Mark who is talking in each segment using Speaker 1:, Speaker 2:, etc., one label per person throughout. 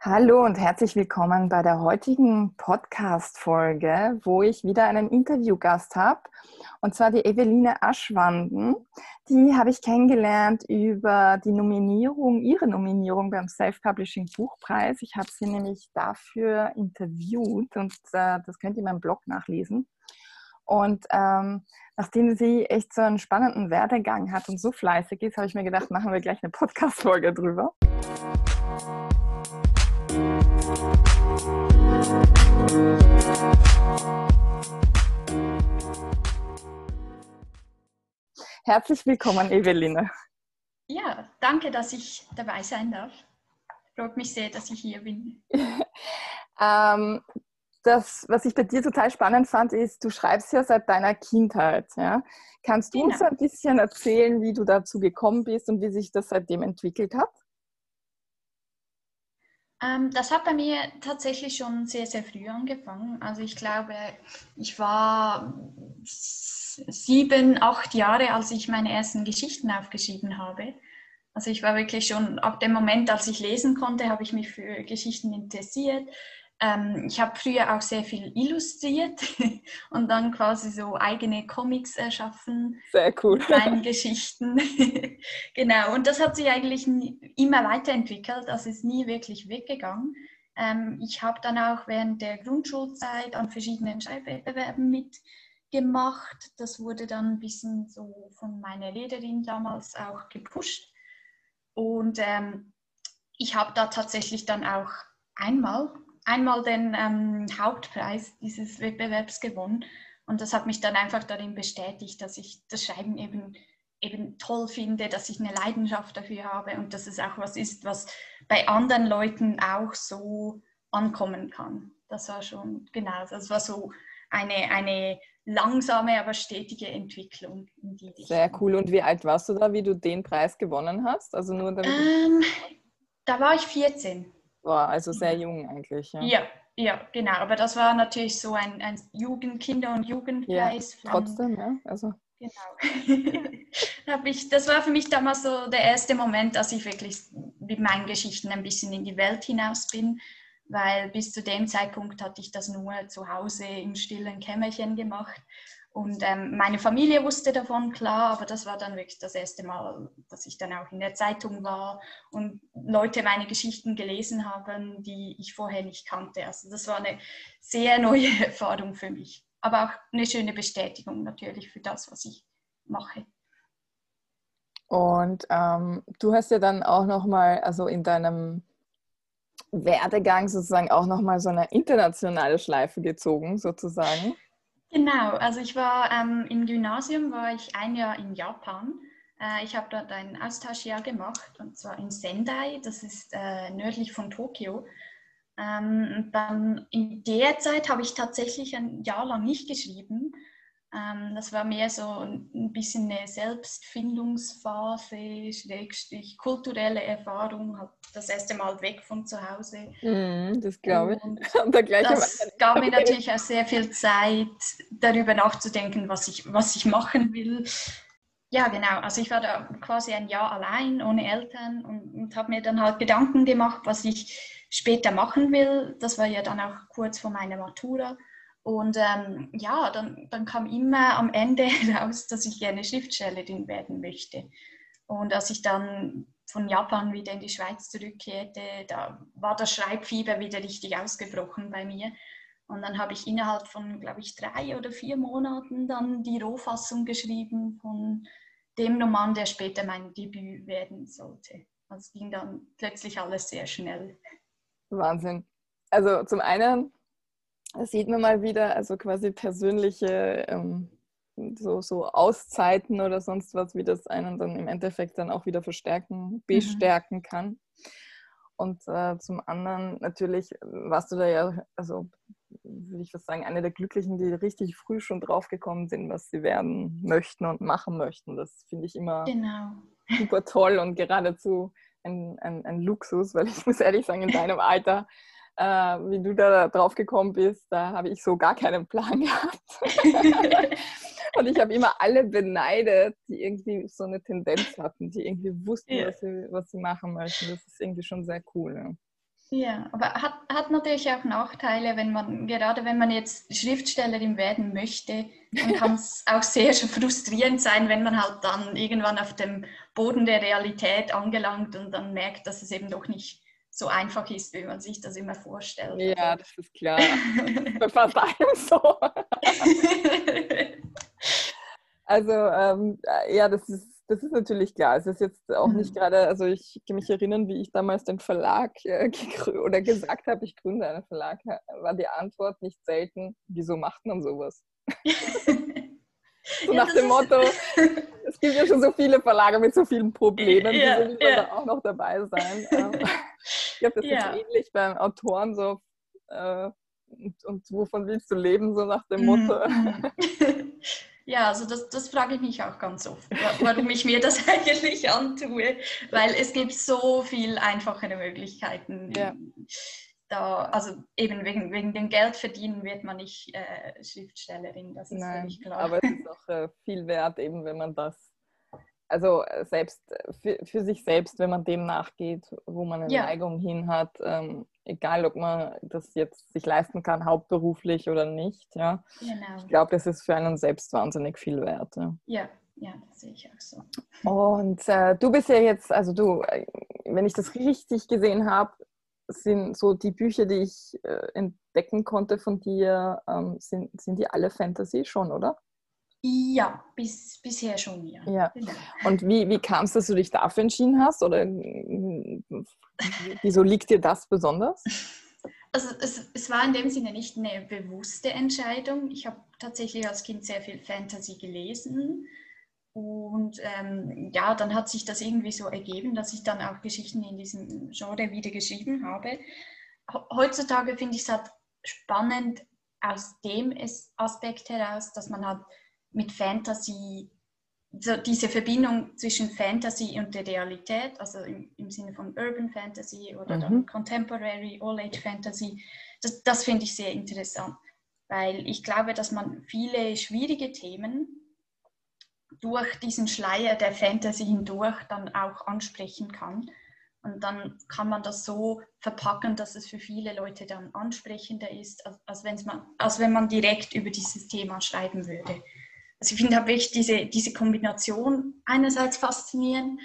Speaker 1: Hallo und herzlich willkommen bei der heutigen Podcast-Folge, wo ich wieder einen Interviewgast habe, und zwar die Eveline Aschwanden. Die habe ich kennengelernt über die Nominierung, ihre Nominierung beim Self-Publishing Buchpreis. Ich habe sie nämlich dafür interviewt und äh, das könnt ihr in meinem Blog nachlesen. Und ähm, nachdem sie echt so einen spannenden Werdegang hat und so fleißig ist, habe ich mir gedacht, machen wir gleich eine Podcast-Folge drüber. Herzlich willkommen, Eveline.
Speaker 2: Ja, danke, dass ich dabei sein darf. Freut mich sehr, dass ich hier bin.
Speaker 1: ähm, das, was ich bei dir total spannend fand, ist, du schreibst ja seit deiner Kindheit. Ja? Kannst du genau. uns ein bisschen erzählen, wie du dazu gekommen bist und wie sich das seitdem entwickelt hat?
Speaker 2: Ähm, das hat bei mir tatsächlich schon sehr, sehr früh angefangen. Also ich glaube, ich war sieben, acht Jahre, als ich meine ersten Geschichten aufgeschrieben habe. Also ich war wirklich schon ab dem Moment, als ich lesen konnte, habe ich mich für Geschichten interessiert. Ähm, ich habe früher auch sehr viel illustriert und dann quasi so eigene Comics erschaffen.
Speaker 1: Sehr cool.
Speaker 2: Kleine Geschichten. genau, und das hat sich eigentlich immer weiterentwickelt. Das ist nie wirklich weggegangen. Ähm, ich habe dann auch während der Grundschulzeit an verschiedenen Schreibwettbewerben mitgemacht. Das wurde dann ein bisschen so von meiner Lehrerin damals auch gepusht. Und ähm, ich habe da tatsächlich dann auch einmal einmal den ähm, Hauptpreis dieses Wettbewerbs gewonnen. Und das hat mich dann einfach darin bestätigt, dass ich das Schreiben eben, eben toll finde, dass ich eine Leidenschaft dafür habe und dass es auch was ist, was bei anderen Leuten auch so ankommen kann. Das war schon, genau, das war so eine, eine langsame, aber stetige Entwicklung
Speaker 1: in die Richtung. Sehr cool. Und wie alt warst du da, wie du den Preis gewonnen hast? Also nur
Speaker 2: damit ähm, da war ich 14
Speaker 1: war, also sehr jung eigentlich.
Speaker 2: Ja, ja, ja genau. Aber das war natürlich so ein, ein Jugend-, Kinder- und Jugendpreis.
Speaker 1: Ja, trotzdem, ja. Also.
Speaker 2: Genau. ich, das war für mich damals so der erste Moment, dass ich wirklich mit meinen Geschichten ein bisschen in die Welt hinaus bin, weil bis zu dem Zeitpunkt hatte ich das nur zu Hause im stillen Kämmerchen gemacht und ähm, meine Familie wusste davon, klar, aber das war dann wirklich das erste Mal, dass ich dann auch in der Zeitung war und Leute meine Geschichten gelesen haben, die ich vorher nicht kannte. Also das war eine sehr neue Erfahrung für mich, aber auch eine schöne Bestätigung natürlich für das, was ich mache.
Speaker 1: Und ähm, du hast ja dann auch nochmal, also in deinem Werdegang sozusagen auch nochmal so eine internationale Schleife gezogen, sozusagen.
Speaker 2: Genau, also ich war ähm, im Gymnasium, war ich ein Jahr in Japan. Äh, ich habe dort ein Austauschjahr gemacht und zwar in Sendai, das ist äh, nördlich von Tokio. Ähm, dann in der Zeit habe ich tatsächlich ein Jahr lang nicht geschrieben, das war mehr so ein bisschen eine Selbstfindungsphase, Schrägstrich, kulturelle Erfahrung, halt das erste Mal weg von zu Hause.
Speaker 1: Mm, das glaube ich.
Speaker 2: Und das gab mir natürlich auch sehr viel Zeit, darüber nachzudenken, was ich, was ich machen will. Ja, genau. Also ich war da quasi ein Jahr allein, ohne Eltern und, und habe mir dann halt Gedanken gemacht, was ich später machen will. Das war ja dann auch kurz vor meiner Matura. Und ähm, ja, dann, dann kam immer am Ende raus, dass ich gerne Schriftstellerin werden möchte. Und als ich dann von Japan wieder in die Schweiz zurückkehrte, da war das Schreibfieber wieder richtig ausgebrochen bei mir. Und dann habe ich innerhalb von, glaube ich, drei oder vier Monaten dann die Rohfassung geschrieben von dem Roman, der später mein Debüt werden sollte. Also ging dann plötzlich alles sehr schnell.
Speaker 1: Wahnsinn. Also zum einen da sieht man mal wieder, also quasi persönliche ähm, so, so Auszeiten oder sonst was, wie das einen dann im Endeffekt dann auch wieder verstärken, mhm. bestärken mhm. kann. Und äh, zum anderen natürlich warst du da ja, also würde ich fast sagen, eine der Glücklichen, die richtig früh schon draufgekommen sind, was sie werden möchten und machen möchten. Das finde ich immer genau. super toll und geradezu ein, ein, ein Luxus, weil ich muss ehrlich sagen, in deinem Alter äh, wie du da drauf gekommen bist, da habe ich so gar keinen Plan gehabt. und ich habe immer alle beneidet, die irgendwie so eine Tendenz hatten, die irgendwie wussten, ja. was, sie, was sie machen möchten. Das ist irgendwie schon sehr cool. Ja.
Speaker 2: Ja, aber hat, hat natürlich auch Nachteile, wenn man, gerade wenn man jetzt Schriftstellerin werden möchte, dann kann es auch sehr frustrierend sein, wenn man halt dann irgendwann auf dem Boden der Realität angelangt und dann merkt, dass es eben doch nicht so einfach ist, wie man sich das immer vorstellt.
Speaker 1: Ja, also. das ist klar. Bei fast allem so. also ähm, ja, das ist das ist natürlich klar. Es ist jetzt auch nicht mhm. gerade, also ich kann mich erinnern, wie ich damals den Verlag äh, oder gesagt habe, ich gründe einen Verlag, war die Antwort nicht selten, wieso macht man sowas? so ja, nach dem Motto, es gibt ja schon so viele Verlage mit so vielen Problemen, ja, wieso will ja. da auch noch dabei sein? Ähm, ich glaube, das ja. ist ähnlich beim Autoren so, äh, und, und, wovon willst du leben, so nach dem Motto. Mhm.
Speaker 2: Ja, also das, das frage ich mich auch ganz oft, warum ich mir das eigentlich antue, weil es gibt so viel einfachere Möglichkeiten. Ja. Da, also eben wegen, wegen dem Geld verdienen wird man nicht äh, Schriftstellerin, das ist Nein, völlig klar.
Speaker 1: Aber es ist auch äh, viel wert, eben wenn man das also äh, selbst äh, für, für, sich selbst, wenn man dem nachgeht, wo man eine ja. Neigung hin hat, ähm, egal ob man das jetzt sich leisten kann, hauptberuflich oder nicht, ja. Genau. Ich glaube, das ist für einen selbst wahnsinnig viel wert.
Speaker 2: Ja, ja, ja das sehe ich auch so.
Speaker 1: Und äh, du bist ja jetzt, also du, äh, wenn ich das richtig gesehen habe, sind so die Bücher, die ich äh, entdecken konnte von dir, ähm, sind, sind die alle Fantasy schon, oder?
Speaker 2: Ja, bis, bisher schon, ja.
Speaker 1: ja. Genau. Und wie, wie kam es, dass du dich dafür entschieden hast? Oder wieso liegt dir das besonders?
Speaker 2: Also es, es war in dem Sinne nicht eine bewusste Entscheidung. Ich habe tatsächlich als Kind sehr viel Fantasy gelesen. Und ähm, ja, dann hat sich das irgendwie so ergeben, dass ich dann auch Geschichten in diesem Genre wieder geschrieben habe. Heutzutage finde ich es halt spannend aus dem Aspekt heraus, dass man halt mit Fantasy, so diese Verbindung zwischen Fantasy und der Realität, also im, im Sinne von Urban Fantasy oder mhm. dann Contemporary, All-Age Fantasy, das, das finde ich sehr interessant, weil ich glaube, dass man viele schwierige Themen durch diesen Schleier der Fantasy hindurch dann auch ansprechen kann. Und dann kann man das so verpacken, dass es für viele Leute dann ansprechender ist, als, als, man, als wenn man direkt über dieses Thema schreiben würde. Also ich finde halt wirklich diese, diese Kombination einerseits faszinierend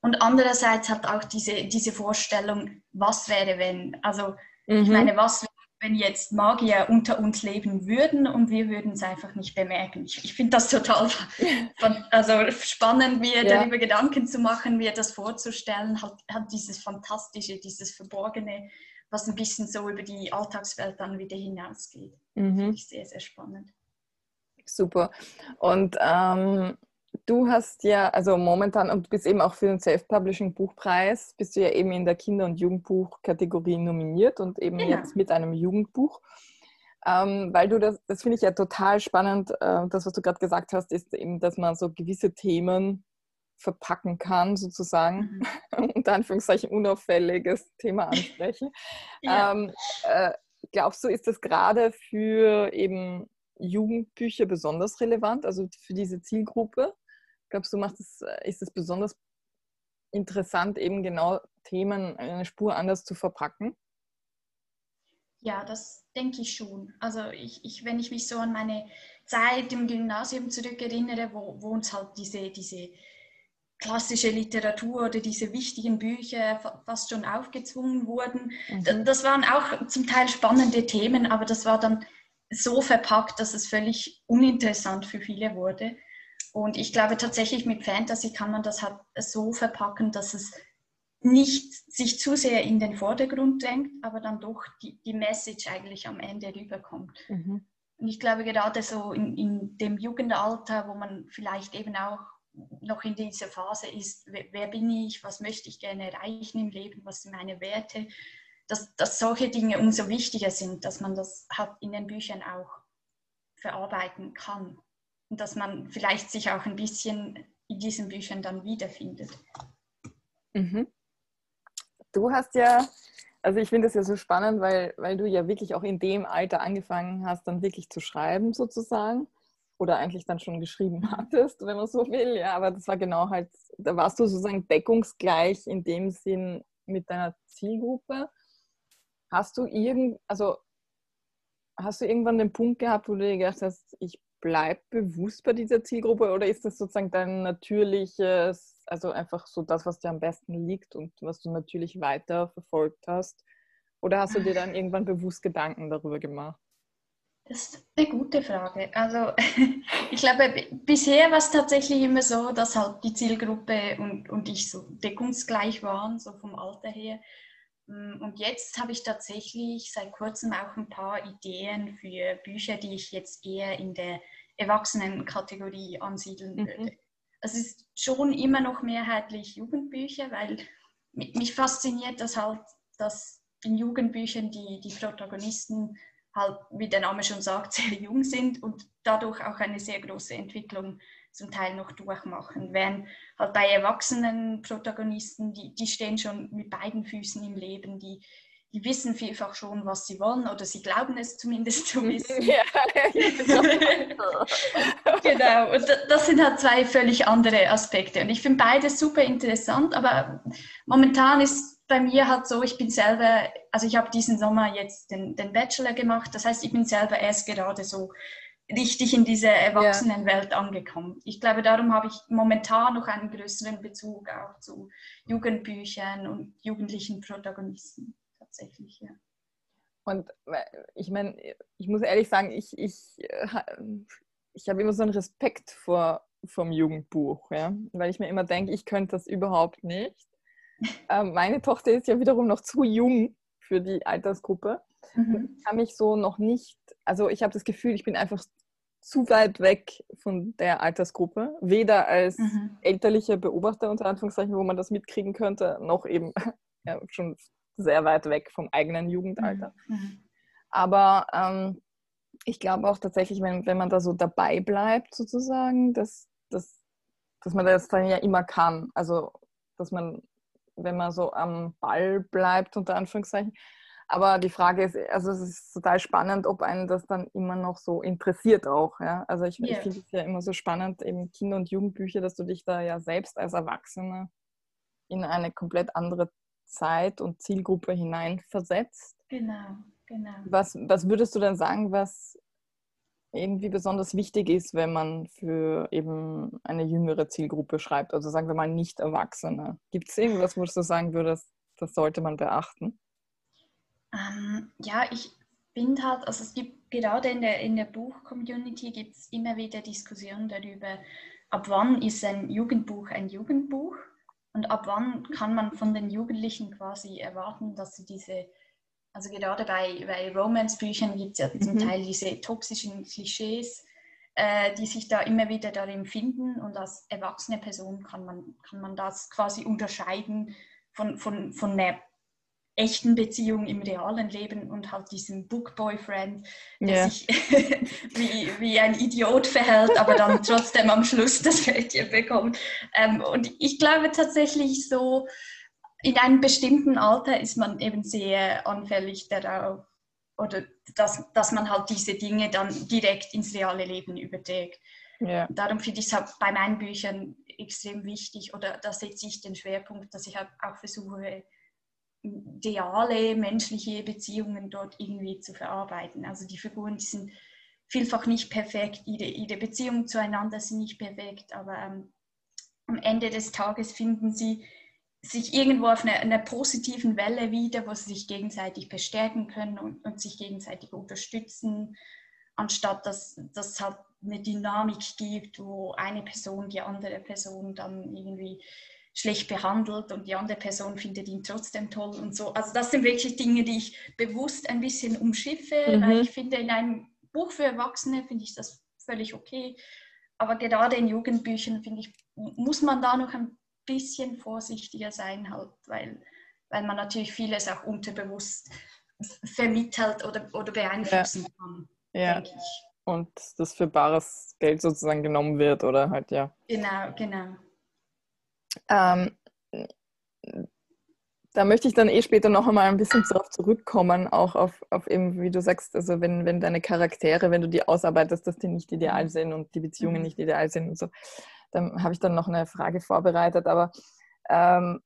Speaker 2: und andererseits hat auch diese, diese Vorstellung, was wäre, wenn. Also mhm. ich meine, was wäre, wenn jetzt Magier unter uns leben würden und wir würden es einfach nicht bemerken. Ich, ich finde das total also spannend, mir ja. darüber Gedanken zu machen, mir das vorzustellen, hat, hat dieses Fantastische, dieses Verborgene, was ein bisschen so über die Alltagswelt dann wieder hinausgeht. Mhm. Finde ich sehr, sehr spannend.
Speaker 1: Super. Und ähm, du hast ja, also momentan, und du bist eben auch für den Self-Publishing-Buchpreis, bist du ja eben in der Kinder- und Jugendbuch-Kategorie nominiert und eben ja. jetzt mit einem Jugendbuch. Ähm, weil du das, das finde ich ja total spannend, äh, das, was du gerade gesagt hast, ist eben, dass man so gewisse Themen verpacken kann, sozusagen, mhm. unter Anführungszeichen unauffälliges Thema ansprechen. ja. ähm, äh, glaubst du, ist das gerade für eben Jugendbücher besonders relevant, also für diese Zielgruppe? Glaubst du, macht es, äh, ist es besonders interessant, eben genau Themen eine Spur anders zu verpacken?
Speaker 2: Ja, das denke ich schon. Also ich, ich, wenn ich mich so an meine Zeit im Gymnasium zurückerinnere, wo, wo uns halt diese, diese klassische Literatur oder diese wichtigen Bücher fast schon aufgezwungen wurden, mhm. das waren auch zum Teil spannende Themen, aber das war dann so verpackt, dass es völlig uninteressant für viele wurde. Und ich glaube tatsächlich mit Fantasy kann man das halt so verpacken, dass es nicht sich zu sehr in den Vordergrund drängt, aber dann doch die, die Message eigentlich am Ende rüberkommt. Mhm. Und ich glaube gerade so in, in dem Jugendalter, wo man vielleicht eben auch noch in dieser Phase ist, wer, wer bin ich, was möchte ich gerne erreichen im Leben, was sind meine Werte, dass, dass solche Dinge umso wichtiger sind, dass man das halt in den Büchern auch verarbeiten kann und dass man vielleicht sich auch ein bisschen in diesen Büchern dann wiederfindet.
Speaker 1: Mhm. Du hast ja, also ich finde es ja so spannend, weil, weil du ja wirklich auch in dem Alter angefangen hast, dann wirklich zu schreiben sozusagen oder eigentlich dann schon geschrieben hattest, wenn man so will. Ja, aber das war genau halt, da warst du sozusagen deckungsgleich in dem Sinn mit deiner Zielgruppe. Hast du irgend, also hast du irgendwann den Punkt gehabt, wo du dir gedacht hast, ich bleibe bewusst bei dieser Zielgruppe oder ist das sozusagen dein natürliches, also einfach so das, was dir am besten liegt und was du natürlich weiter verfolgt hast? Oder hast du dir dann irgendwann bewusst Gedanken darüber gemacht?
Speaker 2: Das ist eine gute Frage. Also ich glaube, bisher war es tatsächlich immer so, dass halt die Zielgruppe und, und ich so deckungsgleich waren, so vom Alter her. Mm, und jetzt habe ich tatsächlich seit kurzem auch ein paar Ideen für Bücher, die ich jetzt eher in der Erwachsenenkategorie ansiedeln mhm. würde. Mhm. Es ist schon immer noch mehrheitlich Jugendbücher, weil mich fasziniert das halt, dass in Jugendbüchern die, die Protagonisten halt, wie der Name schon sagt, sehr jung sind und dadurch auch eine sehr große Entwicklung zum Teil noch durchmachen. Während halt bei erwachsenen Protagonisten, die, die stehen schon mit beiden Füßen im Leben, die, die wissen vielfach schon, was sie wollen oder sie glauben es zumindest zu wissen. Ja, genau, und das sind halt zwei völlig andere Aspekte. Und ich finde beides super interessant, aber momentan ist bei mir halt so, ich bin selber, also ich habe diesen Sommer jetzt den, den Bachelor gemacht, das heißt, ich bin selber erst gerade so richtig in dieser Erwachsenenwelt ja. angekommen. Ich glaube, darum habe ich momentan noch einen größeren Bezug auch zu Jugendbüchern und jugendlichen Protagonisten tatsächlich, ja.
Speaker 1: Und äh, ich meine, ich muss ehrlich sagen, ich, ich, ich habe immer so einen Respekt vor vom Jugendbuch, ja? weil ich mir immer denke, ich könnte das überhaupt nicht. Ähm, meine Tochter ist ja wiederum noch zu jung für die Altersgruppe. Mhm. Ich kann mich so noch nicht, also ich habe das Gefühl, ich bin einfach zu weit weg von der Altersgruppe, weder als mhm. elterlicher Beobachter unter Anführungszeichen, wo man das mitkriegen könnte, noch eben ja, schon sehr weit weg vom eigenen Jugendalter. Mhm. mhm. Aber ähm, ich glaube auch tatsächlich, wenn, wenn man da so dabei bleibt, sozusagen, dass, dass, dass man das dann ja immer kann. Also, dass man, wenn man so am Ball bleibt, unter Anführungszeichen. Aber die Frage ist, also es ist total spannend, ob einen das dann immer noch so interessiert auch. Ja? Also ich, yeah. ich finde es ja immer so spannend, eben Kinder- und Jugendbücher, dass du dich da ja selbst als Erwachsener in eine komplett andere Zeit und Zielgruppe hineinversetzt.
Speaker 2: Genau, genau.
Speaker 1: Was, was würdest du denn sagen, was irgendwie besonders wichtig ist, wenn man für eben eine jüngere Zielgruppe schreibt? Also sagen wir mal nicht Erwachsene. Gibt es irgendwas, wo du sagen würdest, das sollte man beachten?
Speaker 2: Ähm, ja, ich finde halt, also es gibt gerade in der, in der Buch-Community gibt es immer wieder Diskussionen darüber, ab wann ist ein Jugendbuch ein Jugendbuch und ab wann kann man von den Jugendlichen quasi erwarten, dass sie diese, also gerade bei, bei Romance-Büchern gibt es ja zum mhm. Teil diese toxischen Klischees, äh, die sich da immer wieder darin finden. Und als erwachsene Person kann man, kann man das quasi unterscheiden von, von, von einer echten Beziehung im realen Leben und halt diesem Book-Boyfriend, der yeah. sich wie, wie ein Idiot verhält, aber dann trotzdem am Schluss das Mädchen bekommt. Ähm, und ich glaube tatsächlich so, in einem bestimmten Alter ist man eben sehr anfällig darauf, oder dass, dass man halt diese Dinge dann direkt ins reale Leben überträgt. Yeah. Darum finde ich es halt bei meinen Büchern extrem wichtig, oder da setze ich den Schwerpunkt, dass ich halt auch versuche, ideale menschliche Beziehungen dort irgendwie zu verarbeiten. Also die Figuren, die sind vielfach nicht perfekt, ihre, ihre Beziehungen zueinander sind nicht perfekt, aber ähm, am Ende des Tages finden sie sich irgendwo auf einer, einer, positiven Welle wieder, wo sie sich gegenseitig bestärken können und, und sich gegenseitig unterstützen, anstatt dass es halt eine Dynamik gibt, wo eine Person die andere Person dann irgendwie schlecht behandelt und die andere Person findet ihn trotzdem toll und so. Also das sind wirklich Dinge, die ich bewusst ein bisschen umschiffe, mhm. weil ich finde, in einem Buch für Erwachsene finde ich das völlig okay. Aber gerade in Jugendbüchern, finde ich, muss man da noch ein bisschen vorsichtiger sein, halt, weil, weil man natürlich vieles auch unterbewusst vermittelt oder, oder beeinflussen ja. kann,
Speaker 1: ja. Und das für bares Geld sozusagen genommen wird, oder halt, ja.
Speaker 2: Genau, genau.
Speaker 1: Ähm, da möchte ich dann eh später noch einmal ein bisschen darauf zurückkommen, auch auf, auf eben, wie du sagst, also wenn, wenn deine Charaktere, wenn du die ausarbeitest, dass die nicht ideal sind und die Beziehungen mhm. nicht ideal sind und so, dann habe ich dann noch eine Frage vorbereitet. Aber ähm,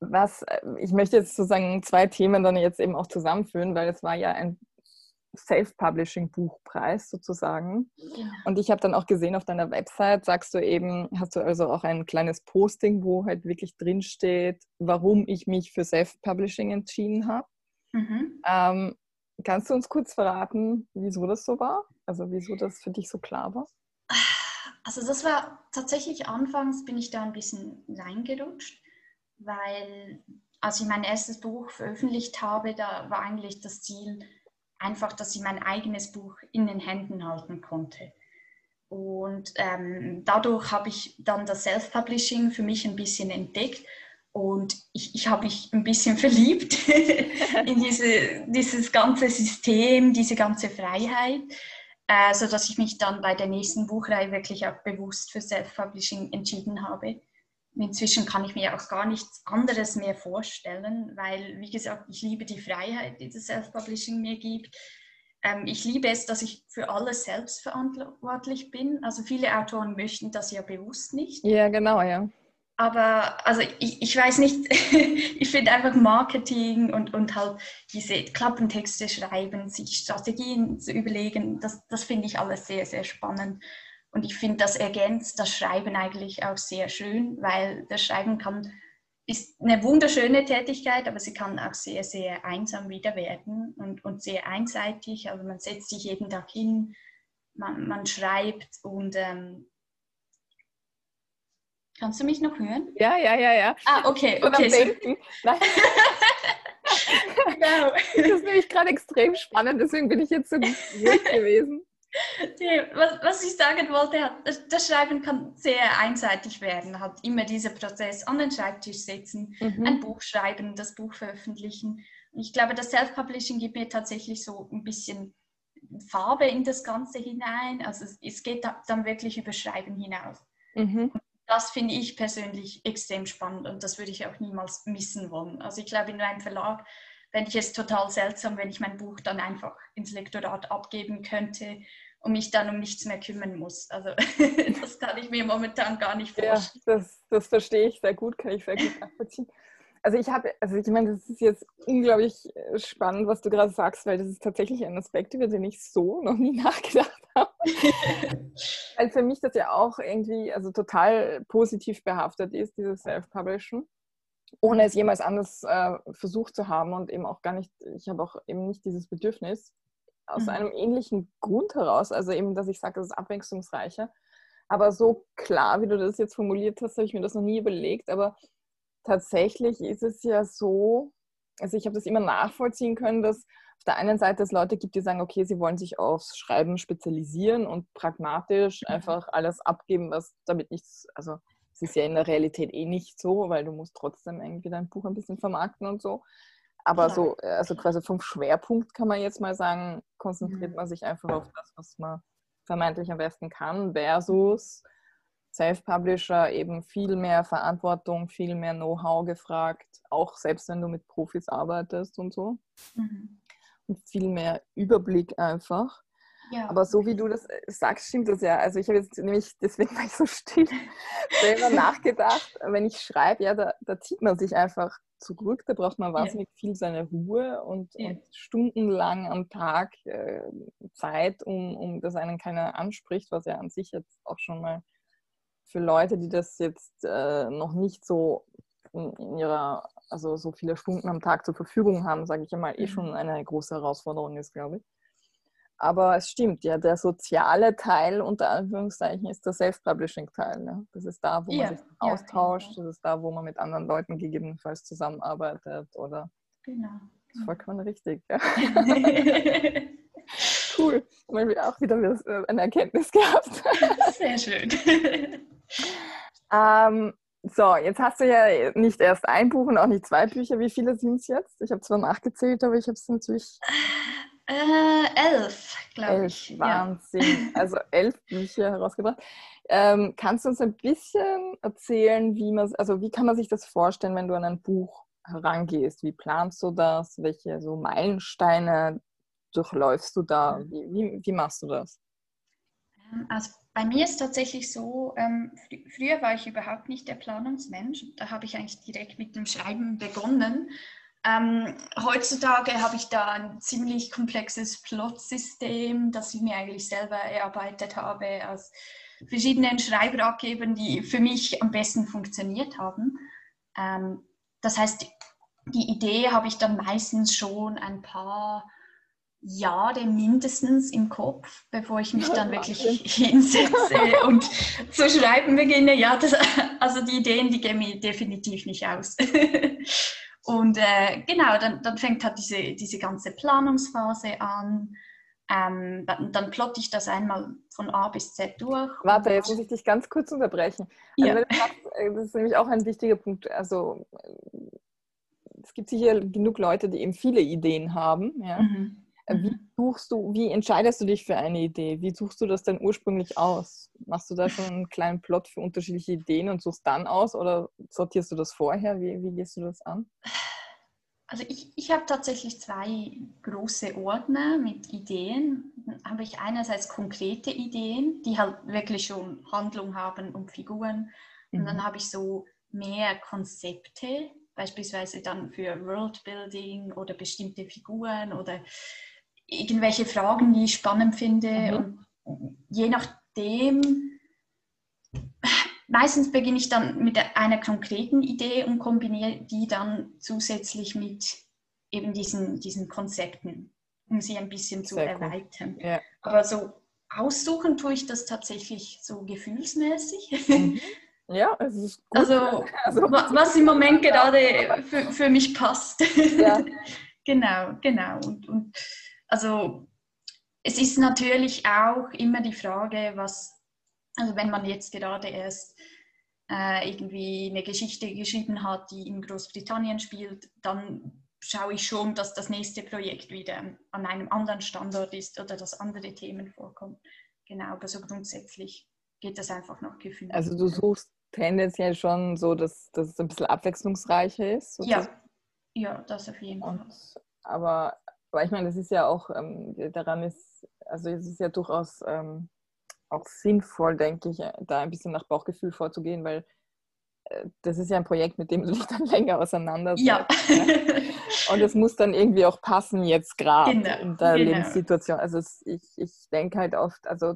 Speaker 1: was, äh, ich möchte jetzt sozusagen zwei Themen dann jetzt eben auch zusammenführen, weil es war ja ein Self-Publishing-Buchpreis sozusagen. Ja. Und ich habe dann auch gesehen auf deiner Website, sagst du eben, hast du also auch ein kleines Posting, wo halt wirklich drin steht, warum ich mich für Self-Publishing entschieden habe. Mhm. Ähm, kannst du uns kurz verraten, wieso das so war? Also wieso das für dich so klar war?
Speaker 2: Also das war tatsächlich anfangs bin ich da ein bisschen reingerutscht, weil als ich mein erstes Buch veröffentlicht habe, da war eigentlich das Ziel einfach, dass ich mein eigenes Buch in den Händen halten konnte. Und ähm, dadurch habe ich dann das Self-Publishing für mich ein bisschen entdeckt und ich, ich habe mich ein bisschen verliebt in diese, dieses ganze System, diese ganze Freiheit, äh, sodass ich mich dann bei der nächsten Buchreihe wirklich auch bewusst für Self-Publishing entschieden habe. Inzwischen kann ich mir auch gar nichts anderes mehr vorstellen, weil, wie gesagt, ich liebe die Freiheit, die das Self-Publishing mir gibt. Ähm, ich liebe es, dass ich für alles selbst verantwortlich bin. Also viele Autoren möchten das ja bewusst nicht.
Speaker 1: Ja, genau, ja
Speaker 2: aber also ich, ich weiß nicht, ich finde einfach Marketing und, und halt diese Klappentexte schreiben, sich Strategien zu überlegen, das, das finde ich alles sehr, sehr spannend. Und ich finde, das ergänzt das Schreiben eigentlich auch sehr schön, weil das Schreiben kann, ist eine wunderschöne Tätigkeit, aber sie kann auch sehr, sehr einsam wieder werden und, und sehr einseitig. Also man setzt sich jeden Tag hin, man, man schreibt und ähm, Kannst du mich noch hören?
Speaker 1: Ja, ja, ja, ja.
Speaker 2: Ah, okay, okay.
Speaker 1: Nein. genau. Das ist nämlich gerade extrem spannend, deswegen bin ich jetzt so gut gewesen.
Speaker 2: Was, was, ich sagen wollte, das Schreiben kann sehr einseitig werden. Hat immer dieser Prozess an den Schreibtisch setzen, mhm. ein Buch schreiben, das Buch veröffentlichen. Und ich glaube, das Self-Publishing gibt mir tatsächlich so ein bisschen Farbe in das Ganze hinein. Also es, es geht dann wirklich über Schreiben hinaus. Mhm das finde ich persönlich extrem spannend und das würde ich auch niemals missen wollen. Also ich glaube, in einem Verlag fände ich es total seltsam, wenn ich mein Buch dann einfach ins Lektorat abgeben könnte und mich dann um nichts mehr kümmern muss. Also das kann ich mir momentan gar nicht vorstellen.
Speaker 1: Ja, das, das verstehe ich sehr gut, kann ich sehr gut nachvollziehen. Also ich habe, also ich meine, das ist jetzt unglaublich äh, spannend, was du gerade sagst, weil das ist tatsächlich ein Aspekt, über den ich so noch nie nachgedacht habe. weil für mich das ja auch irgendwie also total positiv behaftet ist, dieses Self-Publishen, ohne es jemals anders äh, versucht zu haben und eben auch gar nicht, ich habe auch eben nicht dieses Bedürfnis, aus mhm. einem ähnlichen Grund heraus, also eben, dass ich sage, das ist abwechslungsreicher. Aber so klar, wie du das jetzt formuliert hast, habe ich mir das noch nie überlegt. Aber tatsächlich ist es ja so, also ich habe das immer nachvollziehen können, dass auf der einen Seite es Leute gibt, die sagen, okay, sie wollen sich aufs Schreiben spezialisieren und pragmatisch mhm. einfach alles abgeben, was damit nichts, also es ist ja in der Realität eh nicht so, weil du musst trotzdem irgendwie dein Buch ein bisschen vermarkten und so. Aber Klar. so, also quasi vom Schwerpunkt kann man jetzt mal sagen, konzentriert man sich einfach auf das, was man vermeintlich am besten kann, versus Self-Publisher eben viel mehr Verantwortung, viel mehr Know-how gefragt, auch selbst wenn du mit Profis arbeitest und so. Mhm. Und viel mehr Überblick einfach. Ja. Aber so wie du das äh, sagst, stimmt das ja. Also ich habe jetzt nämlich, deswegen war ich so still, selber nachgedacht, wenn ich schreibe, ja, da, da, zieht man sich einfach zurück, da braucht man wahnsinnig ja. viel seine Ruhe und, ja. und stundenlang am Tag äh, Zeit, um, um das einen keiner anspricht, was ja an sich jetzt auch schon mal für Leute, die das jetzt äh, noch nicht so in, in, ihrer, also so viele Stunden am Tag zur Verfügung haben, sage ich einmal, eh schon eine große Herausforderung ist, glaube ich. Aber es stimmt, ja, der soziale Teil unter Anführungszeichen ist der Self-Publishing-Teil. Ne? Das ist da, wo ja, man sich austauscht, ja, genau. das ist da, wo man mit anderen Leuten gegebenenfalls zusammenarbeitet oder. Genau. Das ist vollkommen richtig. Ja. cool. Mal wieder auch wieder äh, eine Erkenntnis gehabt.
Speaker 2: Sehr schön.
Speaker 1: Ähm, so, jetzt hast du ja nicht erst ein Buch und auch nicht zwei Bücher. Wie viele sind es jetzt? Ich habe zwar nachgezählt, aber ich habe es natürlich.
Speaker 2: Äh, elf, glaube ich.
Speaker 1: Wahnsinn. Ja. Also elf Bücher herausgebracht. Ähm, kannst du uns ein bisschen erzählen, wie man, also wie kann man sich das vorstellen, wenn du an ein Buch herangehst? Wie planst du das? Welche so Meilensteine durchläufst du da? Wie, wie, wie machst du das?
Speaker 2: Ähm, also Bei mir ist es tatsächlich so, ähm, fr früher war ich überhaupt nicht der Planungsmensch. Da habe ich eigentlich direkt mit dem Schreiben begonnen. Ähm, heutzutage habe ich da ein ziemlich komplexes Plotsystem, das ich mir eigentlich selber erarbeitet habe aus verschiedenen Schreibratgebern, die für mich am besten funktioniert haben. Ähm, das heißt, die Idee habe ich dann meistens schon ein paar Jahre mindestens im Kopf, bevor ich mich dann wirklich hinsetze und zu schreiben beginne. Ja, das, also die Ideen, die gehen mir definitiv nicht aus. und äh, genau, dann, dann fängt halt diese, diese ganze Planungsphase an. Ähm, dann, dann plotte ich das einmal von A bis Z durch.
Speaker 1: Warte, jetzt muss ich dich ganz kurz unterbrechen. Also, ja. Äh, das ist nämlich auch ein wichtiger Punkt. Also es gibt sicher genug Leute, die eben viele Ideen haben. Ja? Mhm. Wie mhm. suchst du, wie entscheidest du dich für eine Idee? Wie suchst du das denn ursprünglich aus? Machst du da schon einen kleinen Plot für unterschiedliche Ideen und suchst dann aus oder sortierst du das vorher? Wie, wie gehst du das an?
Speaker 2: Also ich, ich habe tatsächlich zwei große Ordner mit Ideen. Dann habe ich einerseits konkrete Ideen, die halt wirklich schon Handlung haben und Figuren. Und mhm. dann habe ich so mehr Konzepte, beispielsweise dann für Worldbuilding oder bestimmte Figuren oder irgendwelche Fragen, die ich spannend finde. Mhm. Und je nachdem, meistens beginne ich dann mit einer konkreten Idee und kombiniere die dann zusätzlich mit eben diesen, diesen Konzepten, um sie ein bisschen zu Sehr erweitern. Cool. Ja. Aber so aussuchen tue ich das tatsächlich so gefühlsmäßig. Mhm.
Speaker 1: Ja, es ist
Speaker 2: gut. Also, also was im Moment gerade für, für mich passt. Ja. genau, genau. Und, und also es ist natürlich auch immer die Frage, was, also wenn man jetzt gerade erst äh, irgendwie eine Geschichte geschrieben hat, die in Großbritannien spielt, dann schaue ich schon, dass das nächste Projekt wieder an einem anderen Standort ist oder dass andere Themen vorkommen. Genau, aber so grundsätzlich geht das einfach nach Gefühl.
Speaker 1: Also du suchst tendenziell schon so, dass, dass es ein bisschen abwechslungsreicher ist?
Speaker 2: Sozusagen. Ja. ja, das auf jeden Fall.
Speaker 1: aber aber ich meine, das ist ja auch, ähm, daran ist, also es ist ja durchaus ähm, auch sinnvoll, denke ich, da ein bisschen nach Bauchgefühl vorzugehen, weil äh, das ist ja ein Projekt, mit dem du dich dann länger auseinandersetzt. Ja. Ne? Und es muss dann irgendwie auch passen jetzt gerade genau, in der genau. Lebenssituation. Also es, ich, ich denke halt oft, also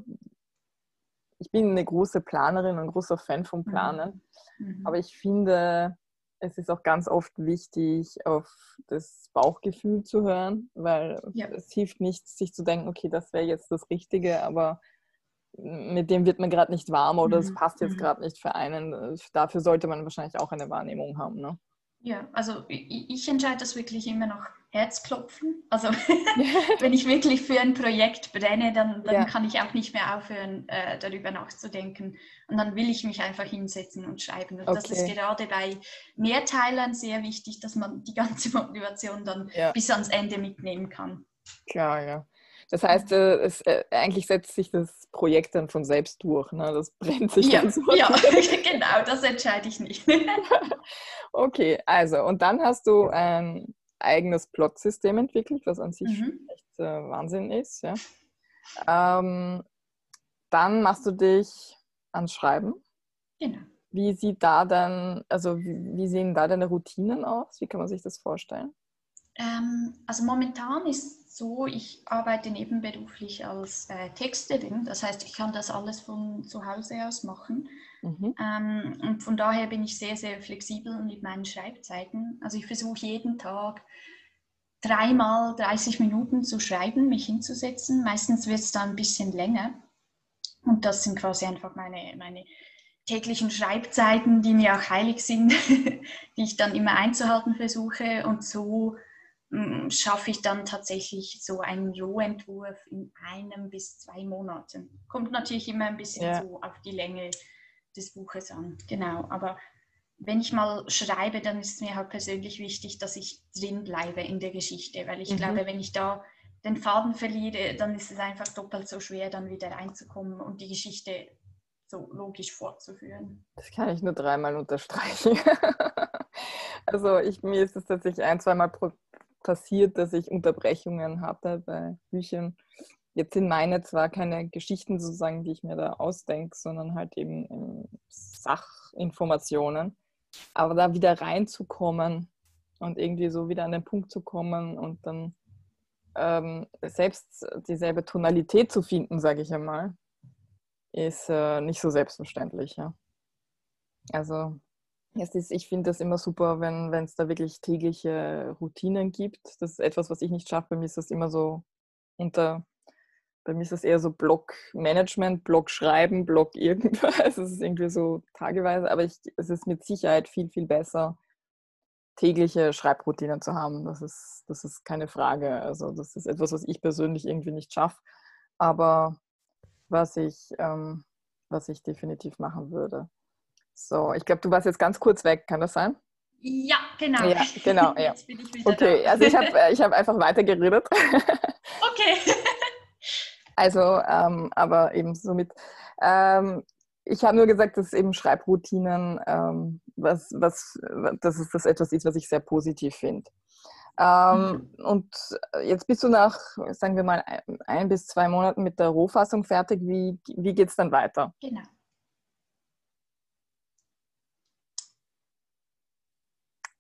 Speaker 1: ich bin eine große Planerin und ein großer Fan vom mhm. Planen, mhm. aber ich finde, es ist auch ganz oft wichtig, auf das Bauchgefühl zu hören, weil ja. es hilft nichts, sich zu denken, okay, das wäre jetzt das Richtige, aber mit dem wird man gerade nicht warm oder es mhm. passt jetzt mhm. gerade nicht für einen. Dafür sollte man wahrscheinlich auch eine Wahrnehmung haben. Ne?
Speaker 2: Ja, also ich, ich entscheide das wirklich immer noch Herzklopfen. Also wenn ich wirklich für ein Projekt brenne, dann, dann ja. kann ich auch nicht mehr aufhören, äh, darüber nachzudenken. Und dann will ich mich einfach hinsetzen und schreiben. Und okay. das ist gerade bei Mehrteilern sehr wichtig, dass man die ganze Motivation dann ja. bis ans Ende mitnehmen kann.
Speaker 1: Klar, ja. Das heißt, äh, es, äh, eigentlich setzt sich das Projekt dann von selbst durch. Ne? Das brennt sich
Speaker 2: ja,
Speaker 1: dann so.
Speaker 2: Ja, genau, das entscheide ich nicht.
Speaker 1: okay, also, und dann hast du ein eigenes Plotsystem entwickelt, was an sich mhm. echt äh, Wahnsinn ist. Ja? Ähm, dann machst du dich ans Schreiben.
Speaker 2: Genau.
Speaker 1: Wie sieht da dann, also wie, wie sehen da deine Routinen aus? Wie kann man sich das vorstellen?
Speaker 2: Ähm, also momentan ist so, ich arbeite nebenberuflich als äh, Texterin. Das heißt, ich kann das alles von zu Hause aus machen. Mhm. Ähm, und von daher bin ich sehr, sehr flexibel mit meinen Schreibzeiten. Also ich versuche jeden Tag dreimal 30 Minuten zu schreiben, mich hinzusetzen. Meistens wird es dann ein bisschen länger. Und das sind quasi einfach meine, meine täglichen Schreibzeiten, die mir auch heilig sind, die ich dann immer einzuhalten versuche. Und so schaffe ich dann tatsächlich so einen Rohentwurf in einem bis zwei Monaten. Kommt natürlich immer ein bisschen ja. so auf die Länge des Buches an. Genau, aber wenn ich mal schreibe, dann ist es mir halt persönlich wichtig, dass ich drin bleibe in der Geschichte, weil ich mhm. glaube, wenn ich da den Faden verliere, dann ist es einfach doppelt so schwer, dann wieder reinzukommen und die Geschichte so logisch fortzuführen.
Speaker 1: Das kann ich nur dreimal unterstreichen. also ich, mir ist es tatsächlich ein, zweimal pro passiert, dass ich Unterbrechungen hatte bei Büchern. jetzt sind meine zwar keine Geschichten sozusagen, die ich mir da ausdenke, sondern halt eben Sachinformationen, aber da wieder reinzukommen und irgendwie so wieder an den Punkt zu kommen und dann ähm, selbst dieselbe Tonalität zu finden, sage ich einmal, ist äh, nicht so selbstverständlich. Ja. Also es ist, ich finde das immer super, wenn es da wirklich tägliche Routinen gibt. Das ist etwas, was ich nicht schaffe. Bei mir ist das immer so unter, bei mir ist das eher so Blog-Management, Blog schreiben, Blog irgendwas. Es ist irgendwie so tageweise, aber ich, es ist mit Sicherheit viel, viel besser, tägliche Schreibroutinen zu haben. Das ist, das ist keine Frage. Also das ist etwas, was ich persönlich irgendwie nicht schaffe, aber was ich, ähm, was ich definitiv machen würde. So, ich glaube, du warst jetzt ganz kurz weg, kann das sein?
Speaker 2: Ja, genau.
Speaker 1: Ja, genau, ja. Jetzt bin ich wieder okay, da. also ich habe äh, ich hab einfach weitergeredet.
Speaker 2: Okay.
Speaker 1: Also, ähm, aber eben somit, ähm, ich habe nur gesagt, dass eben Schreibroutinen, ähm, was, was, dass es das etwas ist, was ich sehr positiv finde. Ähm, mhm. Und jetzt bist du nach, sagen wir mal, ein, ein bis zwei Monaten mit der Rohfassung fertig. Wie, wie geht es dann weiter?
Speaker 2: Genau.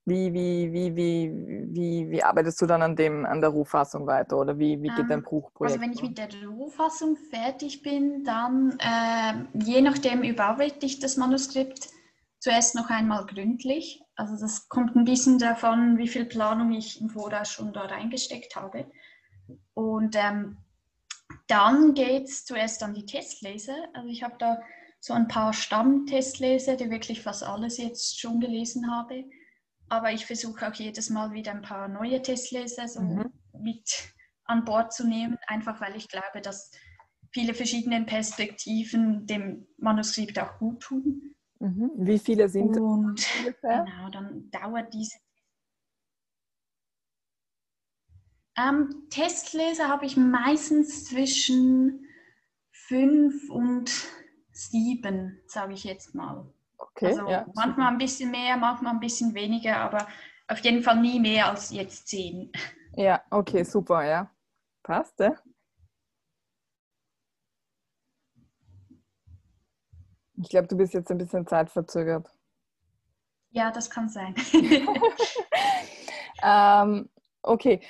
Speaker 1: Wie, wie, wie, wie, wie, wie arbeitest du dann an, dem, an der Rohfassung weiter oder wie, wie geht ähm, dein Buchprojekt?
Speaker 2: Also wenn ich mit der Rohfassung fertig bin, dann äh, je nachdem überarbeite ich das Manuskript zuerst noch einmal gründlich. Also das kommt ein bisschen davon, wie viel Planung ich im Voraus schon da reingesteckt habe. Und ähm, dann geht es zuerst an die Testlese. Also ich habe da so ein paar Stammtestleser, die wirklich fast alles jetzt schon gelesen habe. Aber ich versuche auch jedes Mal wieder ein paar neue Testleser so mhm. mit an Bord zu nehmen, einfach weil ich glaube, dass viele verschiedene Perspektiven dem Manuskript auch gut tun.
Speaker 1: Mhm. Wie viele sind
Speaker 2: Und, ungefähr? Genau, dann dauert diese ähm, Testleser habe ich meistens zwischen fünf und sieben, sage ich jetzt mal. Okay, also ja, manchmal ein bisschen mehr, manchmal ein bisschen weniger, aber auf jeden Fall nie mehr als jetzt zehn.
Speaker 1: Ja, okay, super, ja. Passt, ja. Ich glaube, du bist jetzt ein bisschen zeitverzögert.
Speaker 2: Ja, das kann sein.
Speaker 1: ähm, okay,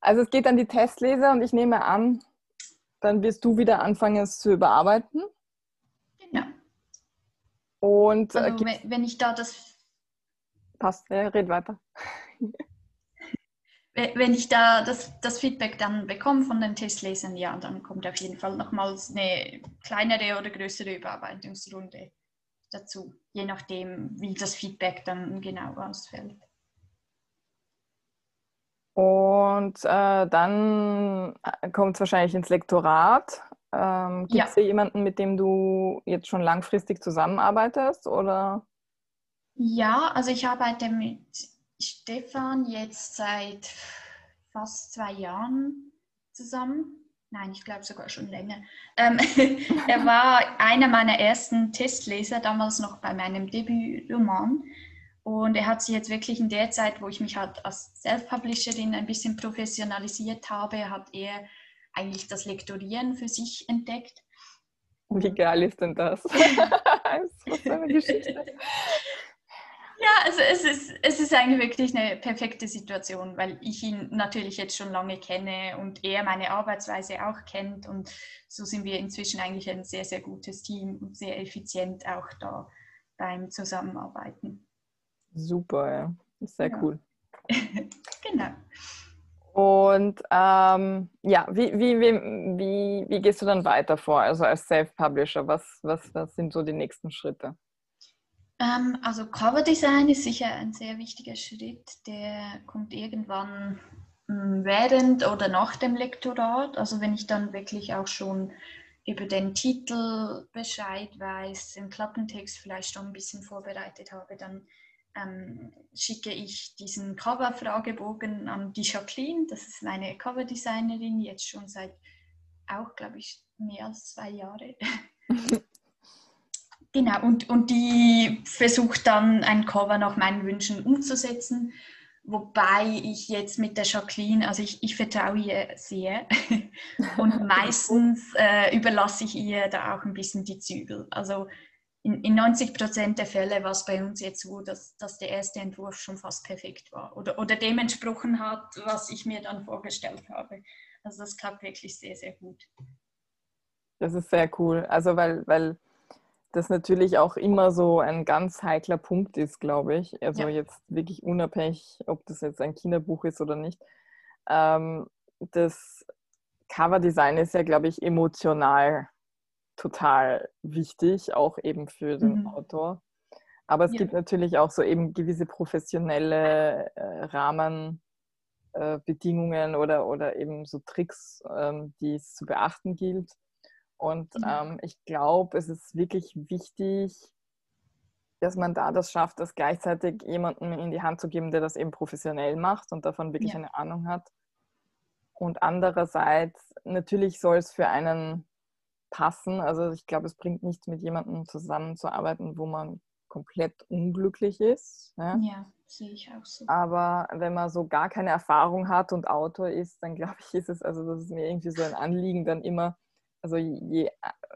Speaker 1: also es geht an die Testleser und ich nehme an, dann wirst du wieder anfangen, es zu überarbeiten. Und
Speaker 2: also, äh, wenn ich da das.
Speaker 1: Passt, ja, red weiter.
Speaker 2: wenn ich da das, das Feedback dann bekomme von den Testlesern, ja, dann kommt auf jeden Fall nochmals eine kleinere oder größere Überarbeitungsrunde dazu, je nachdem, wie das Feedback dann genau ausfällt.
Speaker 1: Und äh, dann äh, kommt es wahrscheinlich ins Lektorat. Ähm, Gibt es ja. jemanden, mit dem du jetzt schon langfristig zusammenarbeitest? Oder?
Speaker 2: Ja, also ich arbeite mit Stefan jetzt seit fast zwei Jahren zusammen. Nein, ich glaube sogar schon länger. Ähm, er war einer meiner ersten Testleser, damals noch bei meinem Debütroman. Und er hat sich jetzt wirklich in der Zeit, wo ich mich halt als Self-Publisherin ein bisschen professionalisiert habe, hat er eigentlich das Lektorieren für sich entdeckt.
Speaker 1: Wie geil ist denn das? das ist
Speaker 2: eine Geschichte. Ja, also es ist, es ist eigentlich wirklich eine perfekte Situation, weil ich ihn natürlich jetzt schon lange kenne und er meine Arbeitsweise auch kennt und so sind wir inzwischen eigentlich ein sehr, sehr gutes Team und sehr effizient auch da beim Zusammenarbeiten.
Speaker 1: Super, ja. Sehr ja. cool.
Speaker 2: genau.
Speaker 1: Und ähm, ja, wie, wie, wie, wie, gehst du dann weiter vor, also als Self-Publisher? Was, was, was sind so die nächsten Schritte?
Speaker 2: Ähm, also Coverdesign ist sicher ein sehr wichtiger Schritt. Der kommt irgendwann hm, während oder nach dem Lektorat. Also wenn ich dann wirklich auch schon über den Titel Bescheid weiß, den Klappentext vielleicht schon ein bisschen vorbereitet habe, dann ähm, schicke ich diesen Cover-Fragebogen an die Jacqueline. Das ist meine Coverdesignerin, jetzt schon seit auch, glaube ich, mehr als zwei Jahre. genau, und, und die versucht dann ein Cover nach meinen Wünschen umzusetzen. Wobei ich jetzt mit der Jacqueline, also ich, ich vertraue ihr sehr und meistens äh, überlasse ich ihr da auch ein bisschen die Zügel. Also in, in 90 Prozent der Fälle war es bei uns jetzt so, dass, dass der erste Entwurf schon fast perfekt war oder, oder dem entsprochen hat, was ich mir dann vorgestellt habe. Also das klappt wirklich sehr, sehr gut.
Speaker 1: Das ist sehr cool. Also weil, weil das natürlich auch immer so ein ganz heikler Punkt ist, glaube ich. Also ja. jetzt wirklich unabhängig, ob das jetzt ein Kinderbuch ist oder nicht. Ähm, das Coverdesign ist ja, glaube ich, emotional total wichtig, auch eben für den mhm. Autor. Aber es ja. gibt natürlich auch so eben gewisse professionelle äh, Rahmenbedingungen äh, oder, oder eben so Tricks, ähm, die es zu beachten gilt. Und mhm. ähm, ich glaube, es ist wirklich wichtig, dass man da das schafft, das gleichzeitig jemandem in die Hand zu geben, der das eben professionell macht und davon wirklich ja. eine Ahnung hat. Und andererseits, natürlich soll es für einen passen. Also ich glaube, es bringt nichts, mit jemandem zusammenzuarbeiten, wo man komplett unglücklich ist.
Speaker 2: Ja, ja sehe ich auch so.
Speaker 1: Aber wenn man so gar keine Erfahrung hat und Autor ist, dann glaube ich, ist es, also das ist mir irgendwie so ein Anliegen, dann immer also je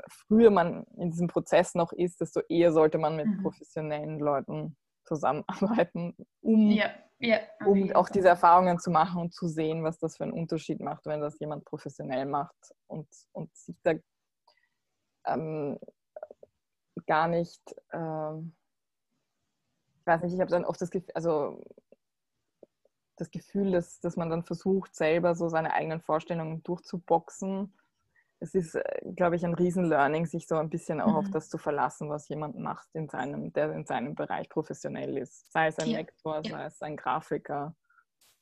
Speaker 1: früher man in diesem Prozess noch ist, desto eher sollte man mit mhm. professionellen Leuten zusammenarbeiten, um, ja, ja, um auch diese Erfahrungen zu machen und zu sehen, was das für einen Unterschied macht, wenn das jemand professionell macht und, und sich da ähm, gar nicht, ähm, ich weiß nicht, ich habe dann oft das Gefühl, also das Gefühl, dass, dass man dann versucht, selber so seine eigenen Vorstellungen durchzuboxen es ist, äh, glaube ich, ein Riesen-Learning, sich so ein bisschen auch mhm. auf das zu verlassen, was jemand macht, in seinem, der in seinem Bereich professionell ist. Sei es ein ja. Lektor, ja. sei es ein Grafiker.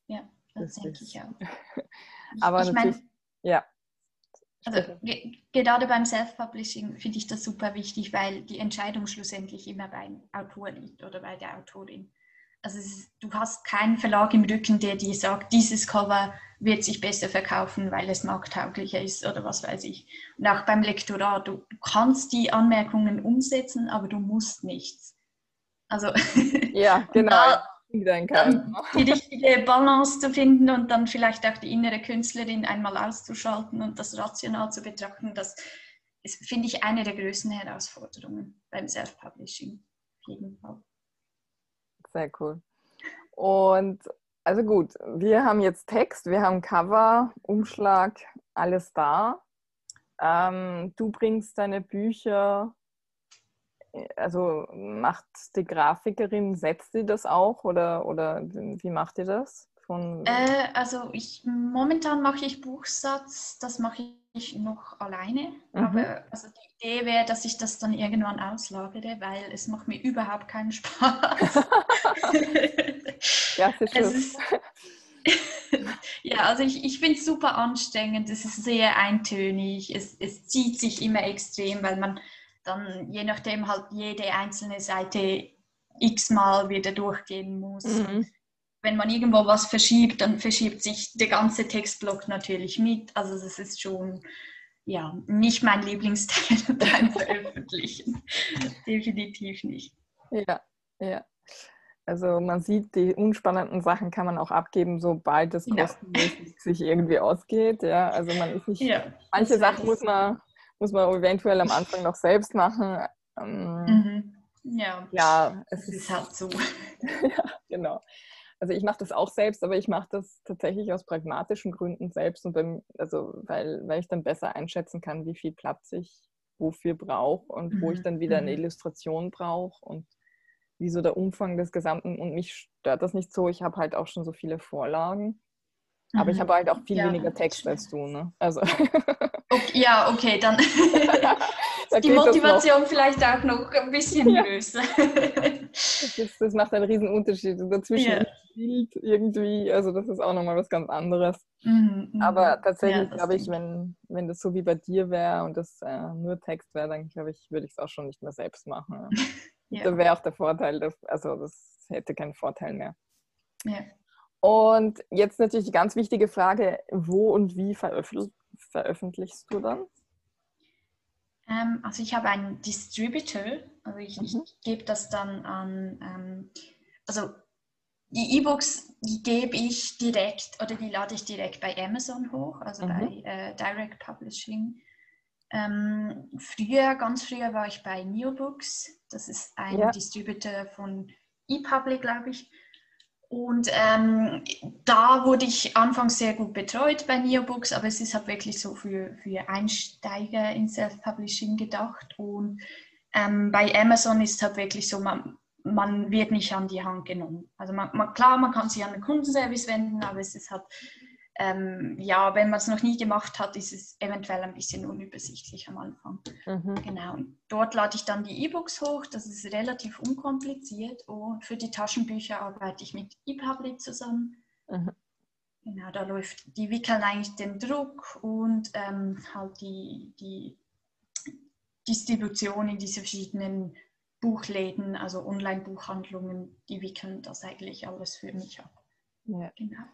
Speaker 2: Ja, das, das denke ich auch.
Speaker 1: Aber ich natürlich, mein, ja.
Speaker 2: Also gerade beim Self-Publishing finde ich das super wichtig, weil die Entscheidung schlussendlich immer beim Autor liegt oder bei der Autorin. Also ist, du hast keinen Verlag im Rücken, der dir sagt, dieses Cover wird sich besser verkaufen, weil es markttauglicher ist oder was weiß ich. Und auch beim Lektorat, du kannst die Anmerkungen umsetzen, aber du musst nichts. Also
Speaker 1: ja, genau. da,
Speaker 2: dann die richtige Balance zu finden und dann vielleicht auch die innere Künstlerin einmal auszuschalten und das rational zu betrachten, das ist, finde ich, eine der größten Herausforderungen beim Self-Publishing. Auf jeden Fall.
Speaker 1: Sehr cool. Und also gut, wir haben jetzt Text, wir haben Cover, Umschlag, alles da. Ähm, du bringst deine Bücher, also macht die Grafikerin, setzt sie das auch oder, oder wie macht ihr das?
Speaker 2: Von äh, also ich momentan mache ich Buchsatz, das mache ich noch alleine. Mhm. Aber also die Idee wäre, dass ich das dann irgendwann auslagere, weil es macht mir überhaupt keinen Spaß.
Speaker 1: ja, es ist
Speaker 2: ja, also ich, ich finde es super anstrengend. Es ist sehr eintönig. Es, es zieht sich immer extrem, weil man dann je nachdem halt jede einzelne Seite x-mal wieder durchgehen muss. Mhm wenn man irgendwo was verschiebt, dann verschiebt sich der ganze Textblock natürlich mit. Also das ist schon ja, nicht mein Lieblingsteil beim Veröffentlichen. Definitiv nicht.
Speaker 1: Ja, ja. Also man sieht, die unspannenden Sachen kann man auch abgeben, sobald es kostenmäßig ja. sich irgendwie ausgeht. Ja, also man ist nicht. Ja, manche Sachen muss man, muss man eventuell am Anfang noch selbst machen.
Speaker 2: Ähm, mhm. Ja,
Speaker 1: ja,
Speaker 2: es ist, ist halt so.
Speaker 1: ja, genau also ich mache das auch selbst, aber ich mache das tatsächlich aus pragmatischen Gründen selbst und beim, also weil, weil ich dann besser einschätzen kann, wie viel Platz ich wofür brauche und mhm. wo ich mhm, dann wieder eine mhm. Illustration brauche und wie so der Umfang des Gesamten und mich stört das nicht so. Ich habe halt auch schon so viele Vorlagen. Aber ich mhm. habe halt auch viel ja, weniger Text als du, ne? Also.
Speaker 2: Okay, ja, okay, dann die Motivation vielleicht auch noch ein bisschen ja. größer.
Speaker 1: Das, das, macht einen riesen Unterschied. Dazwischen ja. Bild irgendwie, also das ist auch nochmal was ganz anderes. Mhm, mhm. Aber tatsächlich ja, glaube ich, wenn, wenn das so wie bei dir wäre und das äh, nur Text wäre, dann glaube ich, würde ich es auch schon nicht mehr selbst machen. ja. Da wäre auch der Vorteil, dass, also das hätte keinen Vorteil mehr.
Speaker 2: Ja.
Speaker 1: Und jetzt natürlich die ganz wichtige Frage, wo und wie veröffentlich veröffentlichst du dann?
Speaker 2: Ähm, also ich habe einen Distributor, also ich, mhm. ich gebe das dann an, ähm, also die E-Books, die gebe ich direkt oder die lade ich direkt bei Amazon hoch, also mhm. bei äh, Direct Publishing. Ähm, früher, ganz früher war ich bei Neobooks. Das ist ein ja. Distributor von ePublic, glaube ich. Und ähm, da wurde ich anfangs sehr gut betreut bei Neobooks, aber es ist halt wirklich so für, für Einsteiger in Self-Publishing gedacht. Und ähm, bei Amazon ist es halt wirklich so, man, man wird nicht an die Hand genommen. Also man, man, klar, man kann sich an den Kundenservice wenden, aber es ist halt ähm, ja, wenn man es noch nie gemacht hat, ist es eventuell ein bisschen unübersichtlich am Anfang. Mhm. Genau. Und dort lade ich dann die E-Books hoch. Das ist relativ unkompliziert. Und für die Taschenbücher arbeite ich mit ePubli zusammen. Mhm. Genau, da läuft, die wickeln eigentlich den Druck und ähm, halt die, die Distribution in diese verschiedenen Buchläden, also Online-Buchhandlungen, die wickeln das eigentlich alles für mich ab.
Speaker 1: Ja. Genau.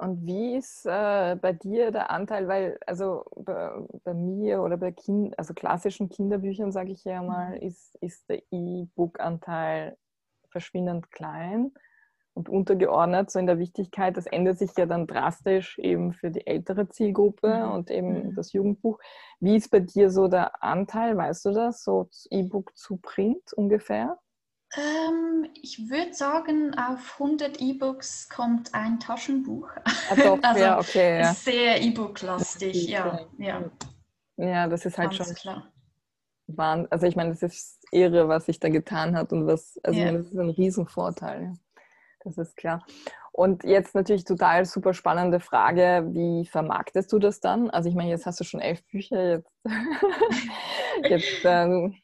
Speaker 1: Und wie ist äh, bei dir der Anteil, weil also bei, bei mir oder bei kind, also klassischen Kinderbüchern, sage ich ja mal, mhm. ist, ist der E-Book-Anteil verschwindend klein und untergeordnet, so in der Wichtigkeit. Das ändert sich ja dann drastisch eben für die ältere Zielgruppe mhm. und eben mhm. das Jugendbuch. Wie ist bei dir so der Anteil, weißt du das, so E-Book zu Print ungefähr?
Speaker 2: Ähm, ich würde sagen, auf 100 E-Books kommt ein Taschenbuch.
Speaker 1: Ah, doch, also ja, okay, ja.
Speaker 2: sehr E-Book-lastig, ja, ja.
Speaker 1: Ja, das ist halt Ganz schon klar. Wahnsinn. Also ich meine, das ist irre, was sich da getan hat und was, also ja. das ist ein Riesenvorteil. Das ist klar. Und jetzt natürlich total super spannende Frage, wie vermarktest du das dann? Also ich meine, jetzt hast du schon elf Bücher, jetzt, jetzt ähm,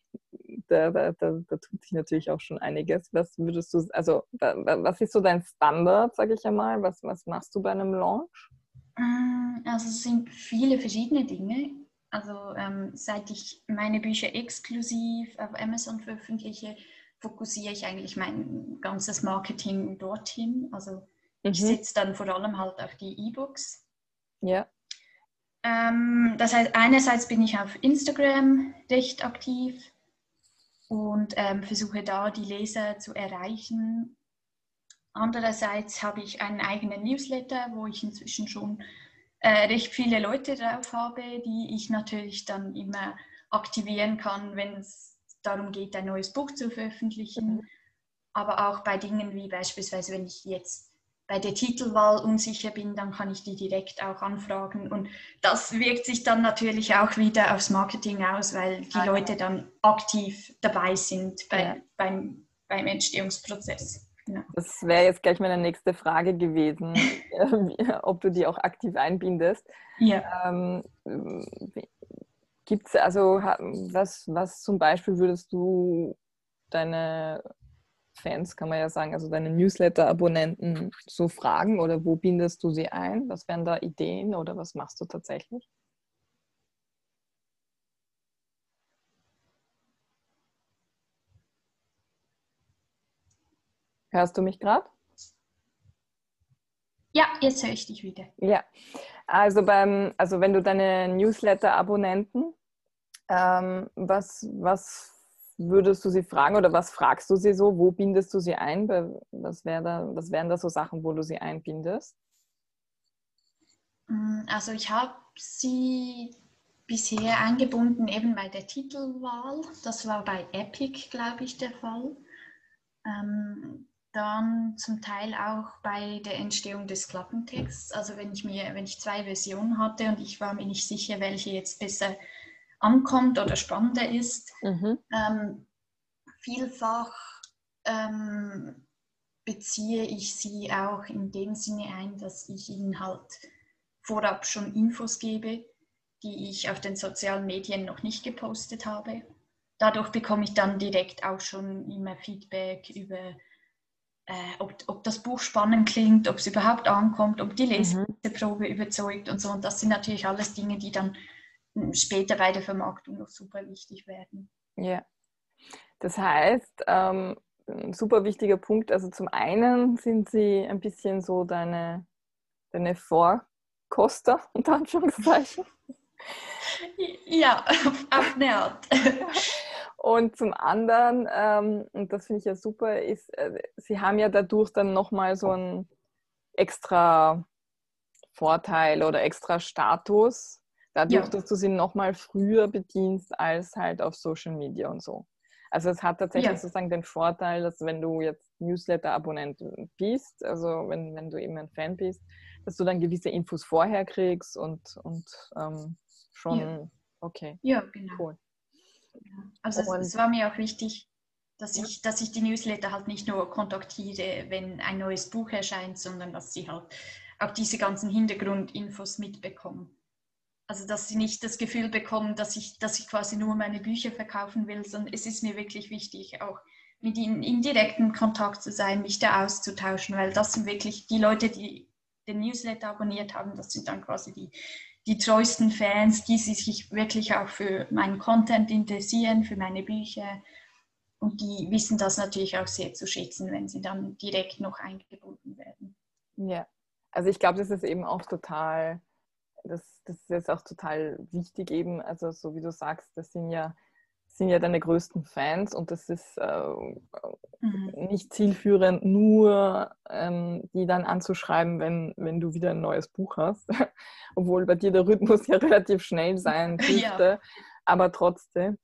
Speaker 1: da, da, da, da, tut sich natürlich auch schon einiges. Was würdest du, also was ist so dein Standard, sage ich einmal? Was, was machst du bei einem Launch?
Speaker 2: Mm, also es sind viele verschiedene Dinge. Also ähm, seit ich meine Bücher exklusiv auf Amazon veröffentliche, fokussiere ich eigentlich mein ganzes Marketing dorthin. Also mhm. ich setze dann vor allem halt auf die E-Books.
Speaker 1: Ja.
Speaker 2: Ähm, das heißt, einerseits bin ich auf Instagram recht aktiv und ähm, versuche da die Leser zu erreichen. Andererseits habe ich einen eigenen Newsletter, wo ich inzwischen schon äh, recht viele Leute drauf habe, die ich natürlich dann immer aktivieren kann, wenn es darum geht, ein neues Buch zu veröffentlichen. Mhm. Aber auch bei Dingen wie beispielsweise, wenn ich jetzt bei der Titelwahl unsicher bin, dann kann ich die direkt auch anfragen. Und das wirkt sich dann natürlich auch wieder aufs Marketing aus, weil die ja. Leute dann aktiv dabei sind bei, ja. beim, beim Entstehungsprozess.
Speaker 1: Ja. Das wäre jetzt gleich meine nächste Frage gewesen, ob du die auch aktiv einbindest.
Speaker 2: Ja.
Speaker 1: Ähm, Gibt es also, was, was zum Beispiel würdest du deine Fans, kann man ja sagen, also deine Newsletter-Abonnenten so fragen oder wo bindest du sie ein? Was wären da Ideen oder was machst du tatsächlich? Hörst du mich gerade?
Speaker 2: Ja, jetzt höre ich dich wieder.
Speaker 1: Ja, also beim, also wenn du deine Newsletter-Abonnenten, ähm, was, was würdest du sie fragen oder was fragst du sie so? Wo bindest du sie ein? Was, wär da, was wären da so Sachen, wo du sie einbindest?
Speaker 2: Mm, also ich habe sie bisher eingebunden eben bei der Titelwahl. Das war bei Epic, glaube ich, der Fall. Ähm, dann zum Teil auch bei der Entstehung des Klappentexts. Also wenn ich mir, wenn ich zwei Versionen hatte und ich war mir nicht sicher, welche jetzt besser ankommt oder spannender ist. Mhm. Ähm, vielfach ähm, beziehe ich sie auch in dem Sinne ein, dass ich ihnen halt vorab schon Infos gebe, die ich auf den sozialen Medien noch nicht gepostet habe. Dadurch bekomme ich dann direkt auch schon immer Feedback über, äh, ob, ob, das Buch spannend klingt, ob es überhaupt ankommt, ob die mhm. Leseprobe mhm. überzeugt und so. Und das sind natürlich alles Dinge, die dann später bei der Vermarktung noch super wichtig werden.
Speaker 1: Ja, das heißt, ähm, ein super wichtiger Punkt, also zum einen sind sie ein bisschen so deine, deine Vorkoster, unter Anführungszeichen.
Speaker 2: Ja, auf eine Art.
Speaker 1: Und zum anderen, ähm, und das finde ich ja super, ist, äh, sie haben ja dadurch dann nochmal so einen extra Vorteil oder extra Status, dadurch, ja. dass du sie nochmal früher bedienst als halt auf Social Media und so. Also es hat tatsächlich ja. sozusagen den Vorteil, dass wenn du jetzt Newsletter-Abonnent bist, also wenn, wenn du eben ein Fan bist, dass du dann gewisse Infos vorher kriegst und, und ähm, schon, ja. okay.
Speaker 2: Ja, genau. Cool. Also es, es, war mir auch wichtig, dass ich, dass ich die Newsletter halt nicht nur kontaktiere, wenn ein neues Buch erscheint, sondern dass sie halt auch diese ganzen Hintergrundinfos mitbekommen. Also dass sie nicht das Gefühl bekommen, dass ich, dass ich quasi nur meine Bücher verkaufen will, sondern es ist mir wirklich wichtig, auch mit ihnen in direktem Kontakt zu sein, mich da auszutauschen, weil das sind wirklich die Leute, die den Newsletter abonniert haben, das sind dann quasi die, die treuesten Fans, die sich wirklich auch für meinen Content interessieren, für meine Bücher. Und die wissen das natürlich auch sehr zu schätzen, wenn sie dann direkt noch eingebunden werden.
Speaker 1: Ja, also ich glaube, das ist eben auch total, das, das ist jetzt auch total wichtig eben, also so wie du sagst, das sind ja sind ja deine größten Fans und das ist äh, mhm. nicht zielführend, nur ähm, die dann anzuschreiben, wenn, wenn du wieder ein neues Buch hast. Obwohl bei dir der Rhythmus ja relativ schnell sein dürfte, ja. aber trotzdem.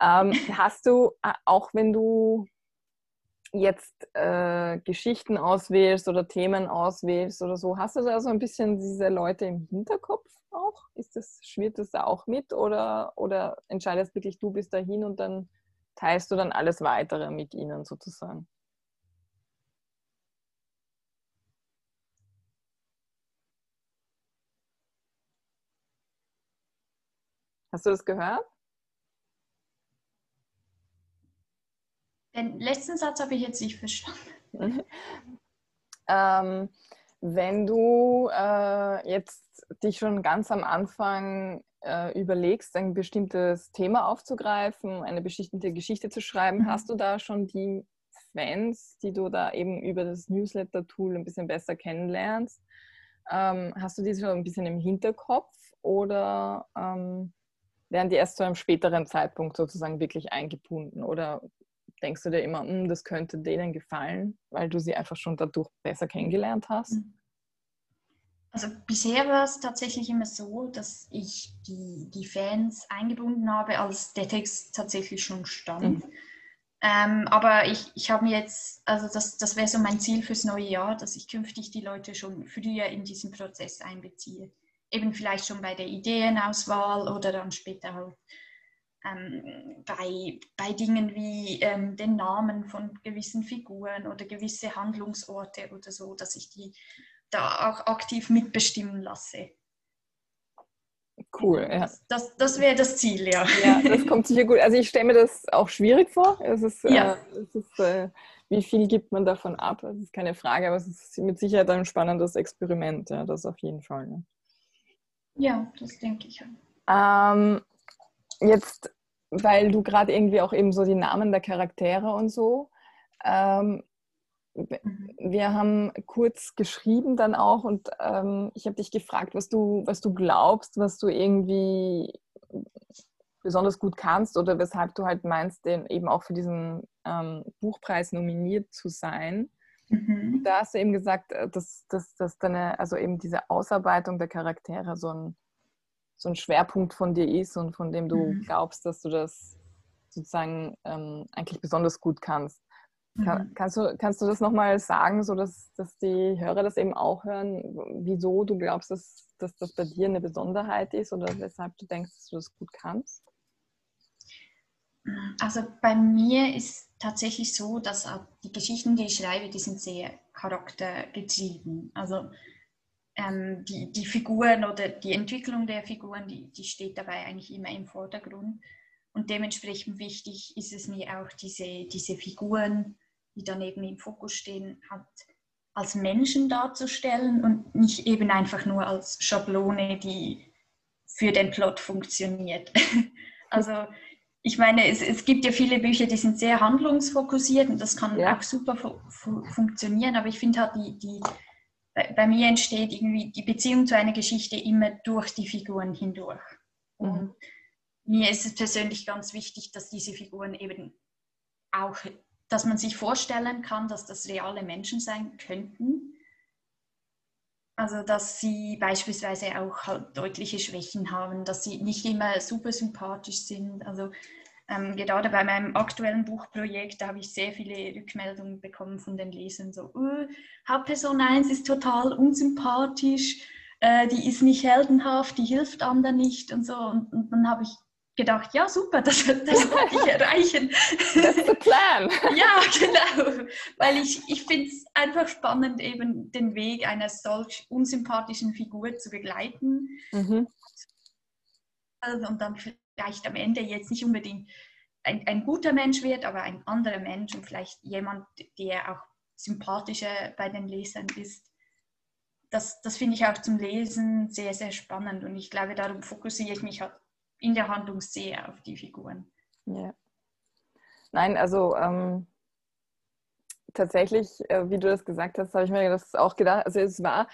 Speaker 1: Ähm, hast du, äh, auch wenn du jetzt äh, Geschichten auswählst oder Themen auswählst oder so, hast du da so ein bisschen diese Leute im Hinterkopf auch? Ist das, schwirrt das da auch mit oder, oder entscheidest wirklich du bis dahin und dann teilst du dann alles weitere mit ihnen sozusagen? Hast du das gehört?
Speaker 2: Den letzten Satz habe ich jetzt nicht verstanden.
Speaker 1: ähm, wenn du äh, jetzt dich schon ganz am Anfang äh, überlegst, ein bestimmtes Thema aufzugreifen, eine bestimmte Geschichte zu schreiben, mhm. hast du da schon die Fans, die du da eben über das Newsletter-Tool ein bisschen besser kennenlernst? Ähm, hast du die schon ein bisschen im Hinterkopf oder ähm, werden die erst zu einem späteren Zeitpunkt sozusagen wirklich eingebunden? Oder denkst du dir immer, hm, das könnte denen gefallen, weil du sie einfach schon dadurch besser kennengelernt hast? Mhm.
Speaker 2: Also bisher war es tatsächlich immer so, dass ich die, die Fans eingebunden habe, als der Text tatsächlich schon stand. Mhm. Ähm, aber ich, ich habe mir jetzt, also das, das wäre so mein Ziel fürs neue Jahr, dass ich künftig die Leute schon früher in diesen Prozess einbeziehe. Eben vielleicht schon bei der Ideenauswahl oder dann später halt ähm, bei, bei Dingen wie ähm, den Namen von gewissen Figuren oder gewisse Handlungsorte oder so, dass ich die da auch aktiv mitbestimmen lasse.
Speaker 1: Cool, ja.
Speaker 2: Das, das, wäre das Ziel, ja.
Speaker 1: Ja, das kommt sicher gut. Also ich stelle mir das auch schwierig vor. Es ist, ja. äh, es ist äh, wie viel gibt man davon ab? Das ist keine Frage, aber es ist mit Sicherheit ein spannendes Experiment, ja, das auf jeden Fall. Ne?
Speaker 2: Ja, das denke ich.
Speaker 1: Ähm, jetzt weil du gerade irgendwie auch eben so die Namen der Charaktere und so. Ähm, mhm. wir haben kurz geschrieben dann auch und ähm, ich habe dich gefragt, was du, was du glaubst, was du irgendwie besonders gut kannst oder weshalb du halt meinst, den eben auch für diesen ähm, Buchpreis nominiert zu sein. Mhm. Da hast du eben gesagt, äh, dass, dass, dass deine, also eben diese Ausarbeitung der Charaktere so ein so ein Schwerpunkt von dir ist und von dem du mhm. glaubst, dass du das sozusagen ähm, eigentlich besonders gut kannst. Kann, mhm. kannst, du, kannst du das nochmal sagen, sodass dass die Hörer das eben auch hören, wieso du glaubst, dass, dass das bei dir eine Besonderheit ist oder weshalb du denkst, dass du das gut kannst?
Speaker 2: Also bei mir ist tatsächlich so, dass die Geschichten, die ich schreibe, die sind sehr charaktergetrieben. Also ähm, die, die Figuren oder die Entwicklung der Figuren, die, die steht dabei eigentlich immer im Vordergrund. Und dementsprechend wichtig ist es mir auch, diese, diese Figuren, die dann eben im Fokus stehen, halt als Menschen darzustellen und nicht eben einfach nur als Schablone, die für den Plot funktioniert. also ich meine, es, es, gibt ja viele Bücher, die sind sehr handlungsfokussiert und das kann ja. auch super fu funktionieren, aber ich finde halt die, die bei, bei, mir entsteht irgendwie die Beziehung zu einer Geschichte immer durch die Figuren hindurch. Mhm. Und mir ist es persönlich ganz wichtig, dass diese Figuren eben auch, dass man sich vorstellen kann, dass das reale Menschen sein könnten. Also, dass sie beispielsweise auch halt deutliche Schwächen haben, dass sie nicht immer super sympathisch sind. Also, ähm, gerade bei meinem aktuellen Buchprojekt, da habe ich sehr viele Rückmeldungen bekommen von den Lesern, so, uh, Hauptperson 1 ist total unsympathisch, äh, die ist nicht heldenhaft, die hilft anderen nicht und so. Und, und dann habe ich gedacht, ja super, das, das werde ich erreichen.
Speaker 1: That's the plan.
Speaker 2: ja, genau. Weil ich, ich finde es einfach spannend, eben den Weg einer solch unsympathischen Figur zu begleiten. Mhm. Und dann vielleicht am Ende jetzt nicht unbedingt ein, ein guter Mensch wird, aber ein anderer Mensch und vielleicht jemand, der auch sympathischer bei den Lesern ist. Das, das finde ich auch zum Lesen sehr, sehr spannend und ich glaube, darum fokussiere ich mich halt in der Handlung sehr auf die Figuren.
Speaker 1: Ja. Nein, also ähm, tatsächlich, äh, wie du das gesagt hast, habe ich mir das auch gedacht. Also es war,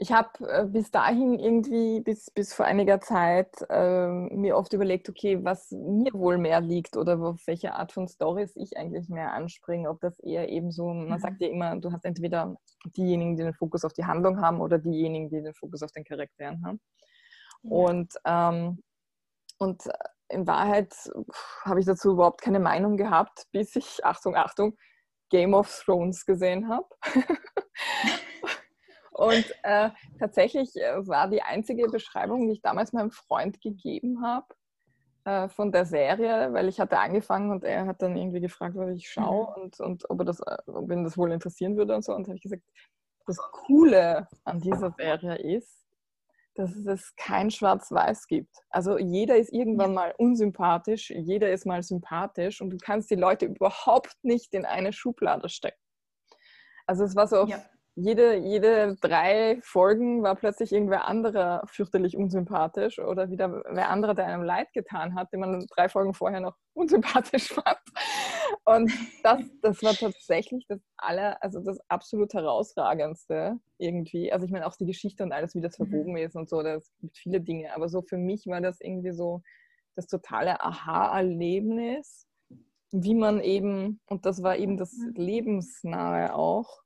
Speaker 1: ich habe äh, bis dahin irgendwie, bis, bis vor einiger Zeit, äh, mir oft überlegt, okay, was mir wohl mehr liegt oder auf welche Art von Stories ich eigentlich mehr anspringe. Ob das eher eben so, man mhm. sagt ja immer, du hast entweder diejenigen, die den Fokus auf die Handlung haben oder diejenigen, die den Fokus auf den Charakteren haben. Und, ähm, und in Wahrheit habe ich dazu überhaupt keine Meinung gehabt, bis ich, Achtung, Achtung, Game of Thrones gesehen habe. und äh, tatsächlich äh, war die einzige Beschreibung, die ich damals meinem Freund gegeben habe, äh, von der Serie, weil ich hatte angefangen und er hat dann irgendwie gefragt, was ich schaue mhm. und, und ob, er das, ob ihn das wohl interessieren würde und so. Und habe ich gesagt, das Coole an dieser Serie ist, dass es kein Schwarz-Weiß gibt. Also jeder ist irgendwann mal unsympathisch, jeder ist mal sympathisch und du kannst die Leute überhaupt nicht in eine Schublade stecken. Also es war so ja jede, jede drei Folgen war plötzlich irgendwer anderer fürchterlich unsympathisch oder wieder wer anderer, der einem leid getan hat, den man drei Folgen vorher noch unsympathisch fand. Und das, das war tatsächlich das aller, also das absolut herausragendste irgendwie. Also ich meine auch die Geschichte und alles, wie das mhm. verbogen ist und so, das gibt viele Dinge. Aber so für mich war das irgendwie so das totale Aha-Erlebnis, wie man eben, und das war eben das mhm. Lebensnahe auch,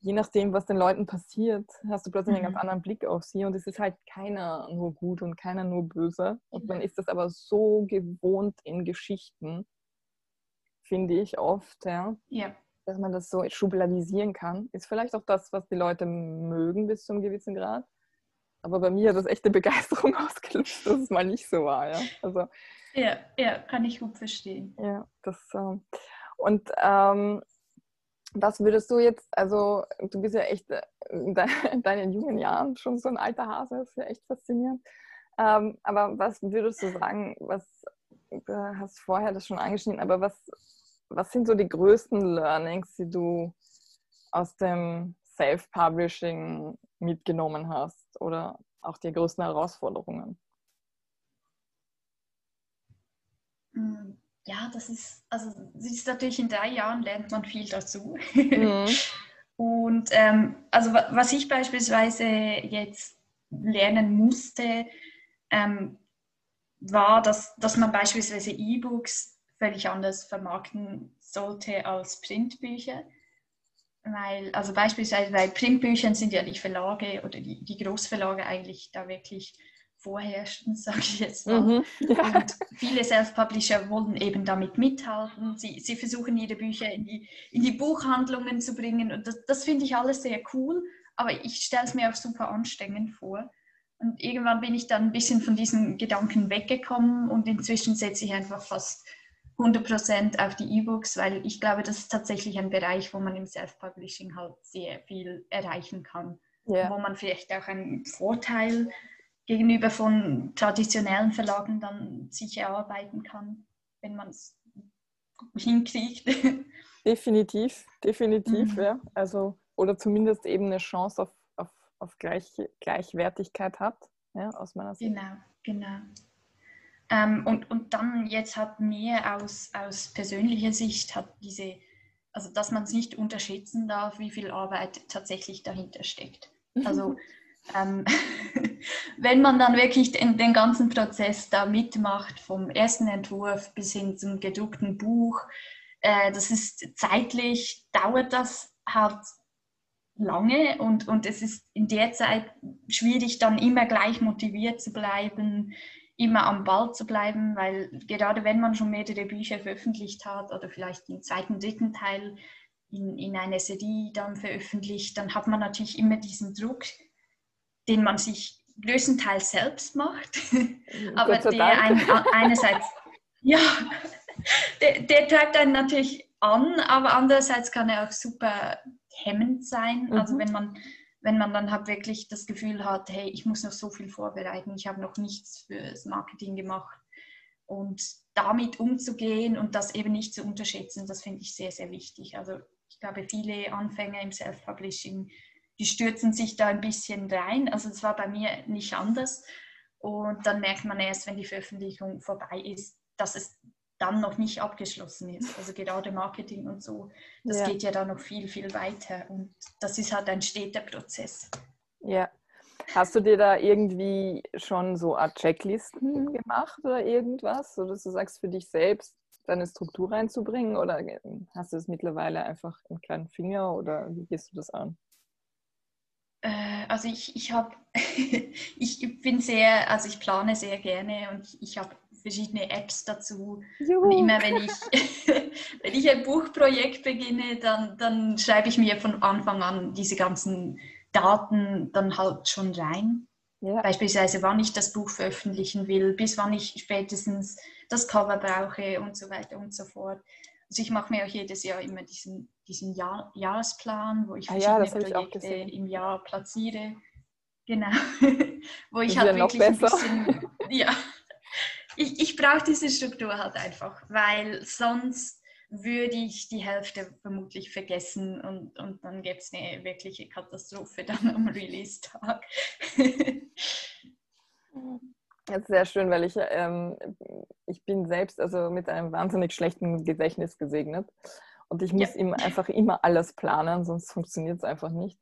Speaker 1: je nachdem, was den Leuten passiert, hast du plötzlich mhm. einen ganz anderen Blick auf sie und es ist halt keiner nur gut und keiner nur böse. Und man ist das aber so gewohnt in Geschichten, finde ich oft, ja,
Speaker 2: ja.
Speaker 1: dass man das so schubladisieren kann. Ist vielleicht auch das, was die Leute mögen bis zu einem gewissen Grad. Aber bei mir hat das echte Begeisterung ausgelöst, dass es mal nicht so war. Ja,
Speaker 2: also, ja, ja kann ich gut verstehen.
Speaker 1: Ja, das. Äh, und ähm, was würdest du jetzt, also du bist ja echt äh, in deinen jungen Jahren schon so ein alter Hase, das ist ja echt faszinierend. Ähm, aber was würdest du sagen, was, du hast vorher das schon angeschnitten, aber was, was sind so die größten Learnings, die du aus dem Self-Publishing mitgenommen hast oder auch die größten Herausforderungen?
Speaker 2: Mhm ja, das ist, also es ist natürlich in drei Jahren lernt man viel dazu. Mhm. Und ähm, also was ich beispielsweise jetzt lernen musste, ähm, war, dass, dass man beispielsweise E-Books völlig anders vermarkten sollte als Printbücher. Weil, also beispielsweise bei Printbüchern sind ja die Verlage oder die, die Großverlage eigentlich da wirklich vorherrschen, sage ich jetzt mal. Mhm, ja. Und viele Self-Publisher wollen eben damit mithalten. Sie, sie versuchen ihre Bücher in die, in die Buchhandlungen zu bringen. Und das, das finde ich alles sehr cool, aber ich stelle es mir auch super anstrengend vor. Und irgendwann bin ich dann ein bisschen von diesen Gedanken weggekommen und inzwischen setze ich einfach fast 100% auf die E-Books, weil ich glaube, das ist tatsächlich ein Bereich, wo man im Self-Publishing halt sehr viel erreichen kann. Yeah. Wo man vielleicht auch einen Vorteil gegenüber von traditionellen Verlagen dann sicher arbeiten kann, wenn man es hinkriegt.
Speaker 1: Definitiv, definitiv, mhm. ja. Also, oder zumindest eben eine Chance auf, auf, auf Gleich, Gleichwertigkeit hat, ja, aus meiner
Speaker 2: Sicht. Genau, genau. Ähm, und, und dann jetzt hat mir aus, aus persönlicher Sicht hat diese, also dass man es nicht unterschätzen darf, wie viel Arbeit tatsächlich dahinter steckt. Also ähm, wenn man dann wirklich den, den, ganzen Prozess da mitmacht, vom ersten Entwurf bis hin zum gedruckten Buch, äh, das ist zeitlich, dauert das halt lange und, und es ist in der Zeit schwierig, dann immer gleich motiviert zu bleiben, immer am Ball zu bleiben, weil gerade wenn man schon mehrere Bücher veröffentlicht hat oder vielleicht den zweiten, dritten Teil in, in einer Serie dann veröffentlicht, dann hat man natürlich immer diesen Druck, den man sich größtenteils selbst macht, aber der ein, einerseits, ja, der, der treibt einen natürlich an, aber andererseits kann er auch super hemmend sein. Also mhm. Also wenn man, wenn man dann halt wirklich das Gefühl hat, hey, ich muss noch so viel vorbereiten, ich habe noch nichts fürs Marketing gemacht. Und damit umzugehen und das eben nicht zu unterschätzen, das finde ich sehr, sehr wichtig. Also ich glaube, viele Anfänger im Self-Publishing, die stürzen sich da ein bisschen rein. Also es war bei mir nicht anders. Und dann merkt man erst, wenn die Veröffentlichung vorbei ist, dass es dann noch nicht abgeschlossen ist. Also gerade Marketing und so, das ja. geht ja dann noch viel, viel weiter. Und das ist halt ein steter Prozess.
Speaker 1: Ja. Hast du dir da irgendwie schon so Art Checklisten gemacht oder irgendwas, so dass du sagst, für dich selbst deine Struktur reinzubringen? Oder hast du es mittlerweile einfach im kleinen Finger oder wie gehst du das an?
Speaker 2: Äh, also ich, ich habe, ich bin sehr, also ich plane sehr gerne und ich habe verschiedene Apps dazu. Juhu. Und immer wenn ich, wenn ich ein Buchprojekt beginne, dann, dann schreibe ich mir von Anfang an diese ganzen Daten dann halt schon rein. Ja. Beispielsweise, wann ich das Buch veröffentlichen will, bis wann ich spätestens das Cover brauche und so weiter und so fort. Also ich mache mir auch jedes Jahr immer diesen, diesen Jahr, Jahresplan, wo ich verschiedene ah, ja, Projekte im Jahr platziere. Genau. wo ich halt wirklich ein bisschen, ja, ich, ich brauche diese Struktur halt einfach, weil sonst würde ich die Hälfte vermutlich vergessen und, und dann gäbe es eine wirkliche Katastrophe dann am Release-Tag.
Speaker 1: Das ist sehr schön, weil ich, ähm, ich bin selbst also mit einem wahnsinnig schlechten Gedächtnis gesegnet. Und ich muss ja. ihm einfach immer alles planen, sonst funktioniert es einfach nicht.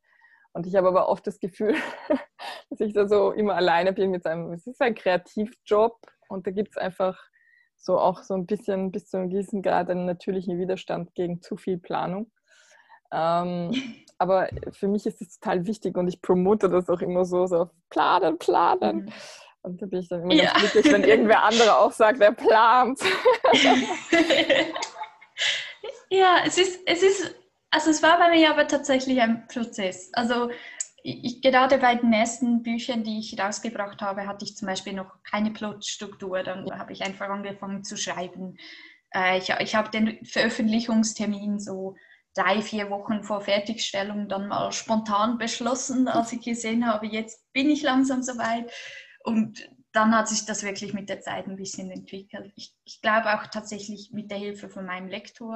Speaker 1: Und ich habe aber oft das Gefühl, dass ich da so immer alleine bin mit seinem, es ist ein Kreativjob, und da gibt es einfach so auch so ein bisschen bis zu einem gewissen Grad einen natürlichen Widerstand gegen zu viel Planung. Ähm, aber für mich ist das total wichtig und ich promote das auch immer so, so planen, planen. Mhm. Und da bin ich dann immer ja. ganz glücklich, wenn irgendwer andere auch sagt, er plant.
Speaker 2: ja, es ist, es ist, also es war bei mir aber tatsächlich ein Prozess. Also ich, gerade bei den ersten Büchern, die ich rausgebracht habe, hatte ich zum Beispiel noch keine Plotstruktur. Dann habe ich einfach angefangen zu schreiben. Äh, ich, ich habe den Veröffentlichungstermin so drei, vier Wochen vor Fertigstellung dann mal spontan beschlossen, als ich gesehen habe, jetzt bin ich langsam soweit. Und dann hat sich das wirklich mit der Zeit ein bisschen entwickelt. Ich, ich glaube auch tatsächlich mit der Hilfe von meinem Lektor,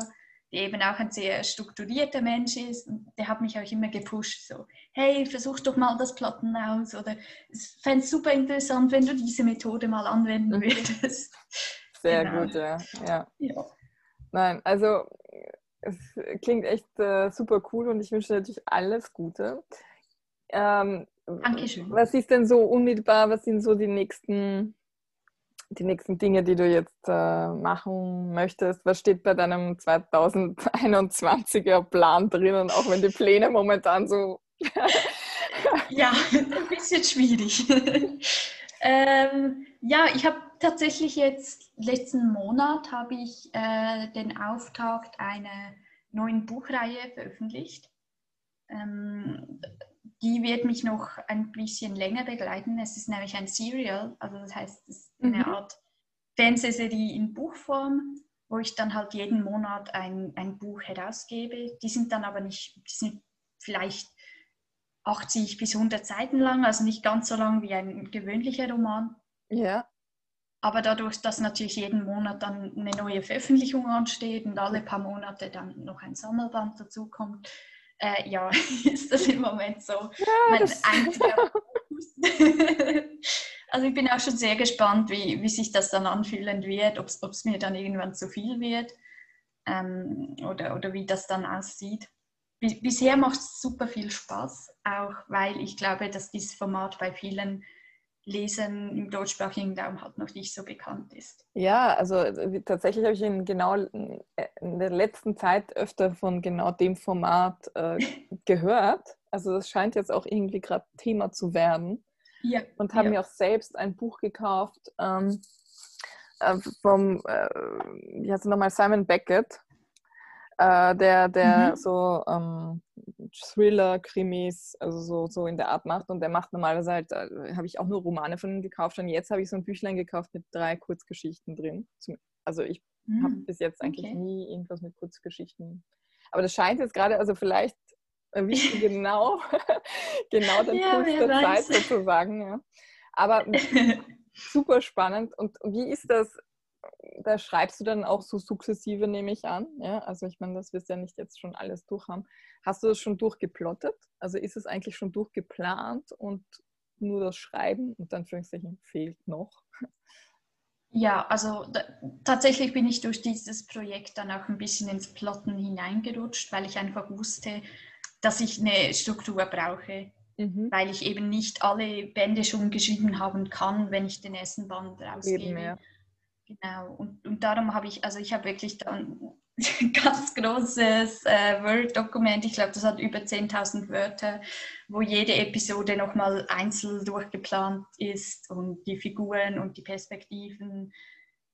Speaker 2: der eben auch ein sehr strukturierter Mensch ist. Und der hat mich auch immer gepusht, so, hey, versuch doch mal das Platten aus oder es fände es super interessant, wenn du diese Methode mal anwenden mhm. würdest.
Speaker 1: Sehr genau. gut, ja. ja. ja. Nein, also es klingt echt äh, super cool und ich wünsche natürlich alles Gute.
Speaker 2: Ähm, Dankeschön.
Speaker 1: Was ist denn so unmittelbar, was sind so die nächsten die nächsten Dinge, die du jetzt äh, machen möchtest? Was steht bei deinem 2021er Plan drinnen, auch wenn die Pläne momentan so...
Speaker 2: ja, ein bisschen schwierig. ähm, ja, ich habe tatsächlich jetzt, letzten Monat habe ich äh, den Auftakt einer neuen Buchreihe veröffentlicht. Ähm, die wird mich noch ein bisschen länger begleiten. Es ist nämlich ein Serial, also das heißt, es ist eine mhm. Art Fernsehserie in Buchform, wo ich dann halt jeden Monat ein, ein Buch herausgebe. Die sind dann aber nicht, die sind vielleicht 80 bis 100 Seiten lang, also nicht ganz so lang wie ein gewöhnlicher Roman.
Speaker 1: Ja.
Speaker 2: Aber dadurch, dass natürlich jeden Monat dann eine neue Veröffentlichung ansteht und alle paar Monate dann noch ein Sammelband dazukommt, äh, ja, ist das im Moment so ja, mein einziger Also ich bin auch schon sehr gespannt, wie, wie sich das dann anfühlen wird, ob es mir dann irgendwann zu viel wird ähm, oder, oder wie das dann aussieht. bisher macht es super viel Spaß, auch weil ich glaube, dass dieses Format bei vielen Lesern im deutschsprachigen Raum halt noch nicht so bekannt ist.
Speaker 1: Ja, also äh, tatsächlich habe ich in genau äh, in der letzten Zeit öfter von genau dem Format äh, gehört. Also das scheint jetzt auch irgendwie gerade Thema zu werden. Ja. Und habe ja. mir auch selbst ein Buch gekauft ähm, äh, vom, äh, wie heißt es nochmal, Simon Beckett. Äh, der der mhm. so ähm, Thriller, Krimis, also so, so in der Art macht. Und der macht normalerweise halt, äh, habe ich auch nur Romane von ihm gekauft. Und jetzt habe ich so ein Büchlein gekauft mit drei Kurzgeschichten drin. Zum, also ich mhm. habe bis jetzt eigentlich okay. nie irgendwas mit Kurzgeschichten. Aber das scheint jetzt gerade, also vielleicht erwischt genau, genau den ja, Puls der Zeit sozusagen. Ja. Aber super spannend. Und wie ist das? Da schreibst du dann auch so sukzessive, nehme ich an. Ja? Also ich meine, das wirst du ja nicht jetzt schon alles durchhaben. Hast du das schon durchgeplottet? Also ist es eigentlich schon durchgeplant und nur das Schreiben und dann fehlt noch?
Speaker 2: Ja, also tatsächlich bin ich durch dieses Projekt dann auch ein bisschen ins Plotten hineingerutscht, weil ich einfach wusste, dass ich eine Struktur brauche, mhm. weil ich eben nicht alle Bände schon geschrieben haben kann, wenn ich den ersten Band rausgebe. Eben, ja. Genau, und, und darum habe ich, also ich habe wirklich dann ein ganz großes äh, Word-Dokument, ich glaube, das hat über 10.000 Wörter, wo jede Episode nochmal einzeln durchgeplant ist und die Figuren und die Perspektiven.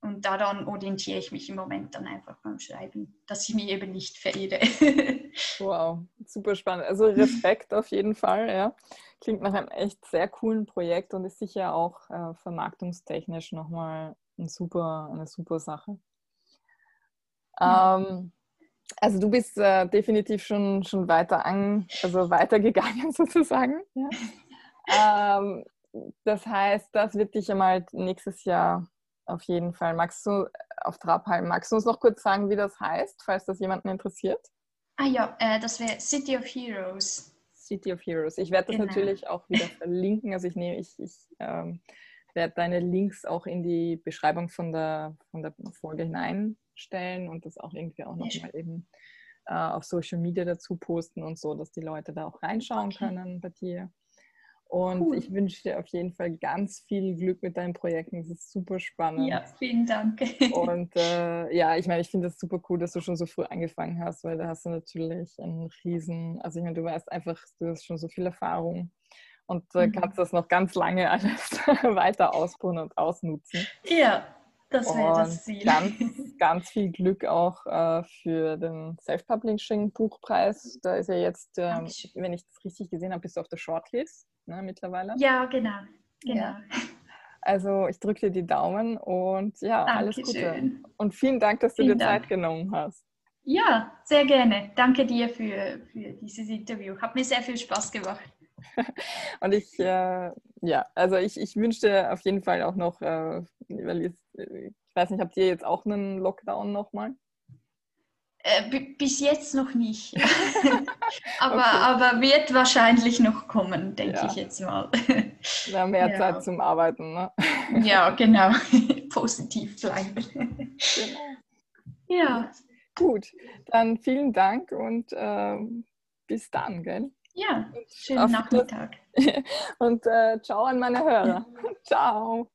Speaker 2: Und daran orientiere ich mich im Moment dann einfach beim Schreiben, dass ich mich eben nicht verirre.
Speaker 1: wow, super spannend. Also Respekt auf jeden Fall, ja. Klingt nach einem echt sehr coolen Projekt und ist sicher auch äh, vermarktungstechnisch nochmal ein super, eine super Sache. Ähm, also du bist äh, definitiv schon, schon weiter an, also weitergegangen sozusagen. Ja. ähm, das heißt, das wird dich einmal nächstes Jahr auf jeden Fall. Magst du auf Trab halten? Magst du uns noch kurz sagen, wie das heißt, falls das jemanden interessiert?
Speaker 2: Ah ja, äh, das wäre City of Heroes.
Speaker 1: City of Heroes. Ich werde das genau. natürlich auch wieder verlinken. Also ich nehme, ich, ich ähm, werde deine Links auch in die Beschreibung von der, von der Folge hineinstellen und das auch irgendwie auch nochmal eben äh, auf Social Media dazu posten und so, dass die Leute da auch reinschauen okay. können bei dir. Und cool. ich wünsche dir auf jeden Fall ganz viel Glück mit deinen Projekten. Das ist super spannend.
Speaker 2: Ja, vielen Dank.
Speaker 1: Und äh, ja, ich meine, ich finde es super cool, dass du schon so früh angefangen hast, weil da hast du natürlich einen riesen, also ich meine, du weißt einfach, du hast schon so viel Erfahrung und äh, mhm. kannst das noch ganz lange alles weiter ausbauen und ausnutzen.
Speaker 2: Ja, das wäre das Ziel.
Speaker 1: Ganz, ganz viel Glück auch äh, für den Self-Publishing-Buchpreis. Da ist ja jetzt, äh, wenn ich das richtig gesehen habe, bist du auf der Shortlist ne, mittlerweile.
Speaker 2: Ja, genau. genau. Ja.
Speaker 1: Also ich drücke dir die Daumen und ja, Dankeschön. alles Gute. Und vielen Dank, dass du vielen dir Dank. Zeit genommen hast.
Speaker 2: Ja, sehr gerne. Danke dir für, für dieses Interview. Hat mir sehr viel Spaß gemacht.
Speaker 1: Und ich, äh, ja, also ich, ich wünschte auf jeden Fall auch noch, äh, weil jetzt, ich weiß nicht, habt ihr jetzt auch einen Lockdown nochmal?
Speaker 2: Äh, bis jetzt noch nicht. aber, okay. aber wird wahrscheinlich noch kommen, denke ja. ich jetzt mal.
Speaker 1: Ja, mehr ja. Zeit zum Arbeiten, ne?
Speaker 2: ja, genau. Positiv bleiben. Genau.
Speaker 1: Ja. Gut, dann vielen Dank und äh, bis dann, gell?
Speaker 2: Ja, schönen Nachmittag.
Speaker 1: Und äh, ciao an meine Hörer. ciao.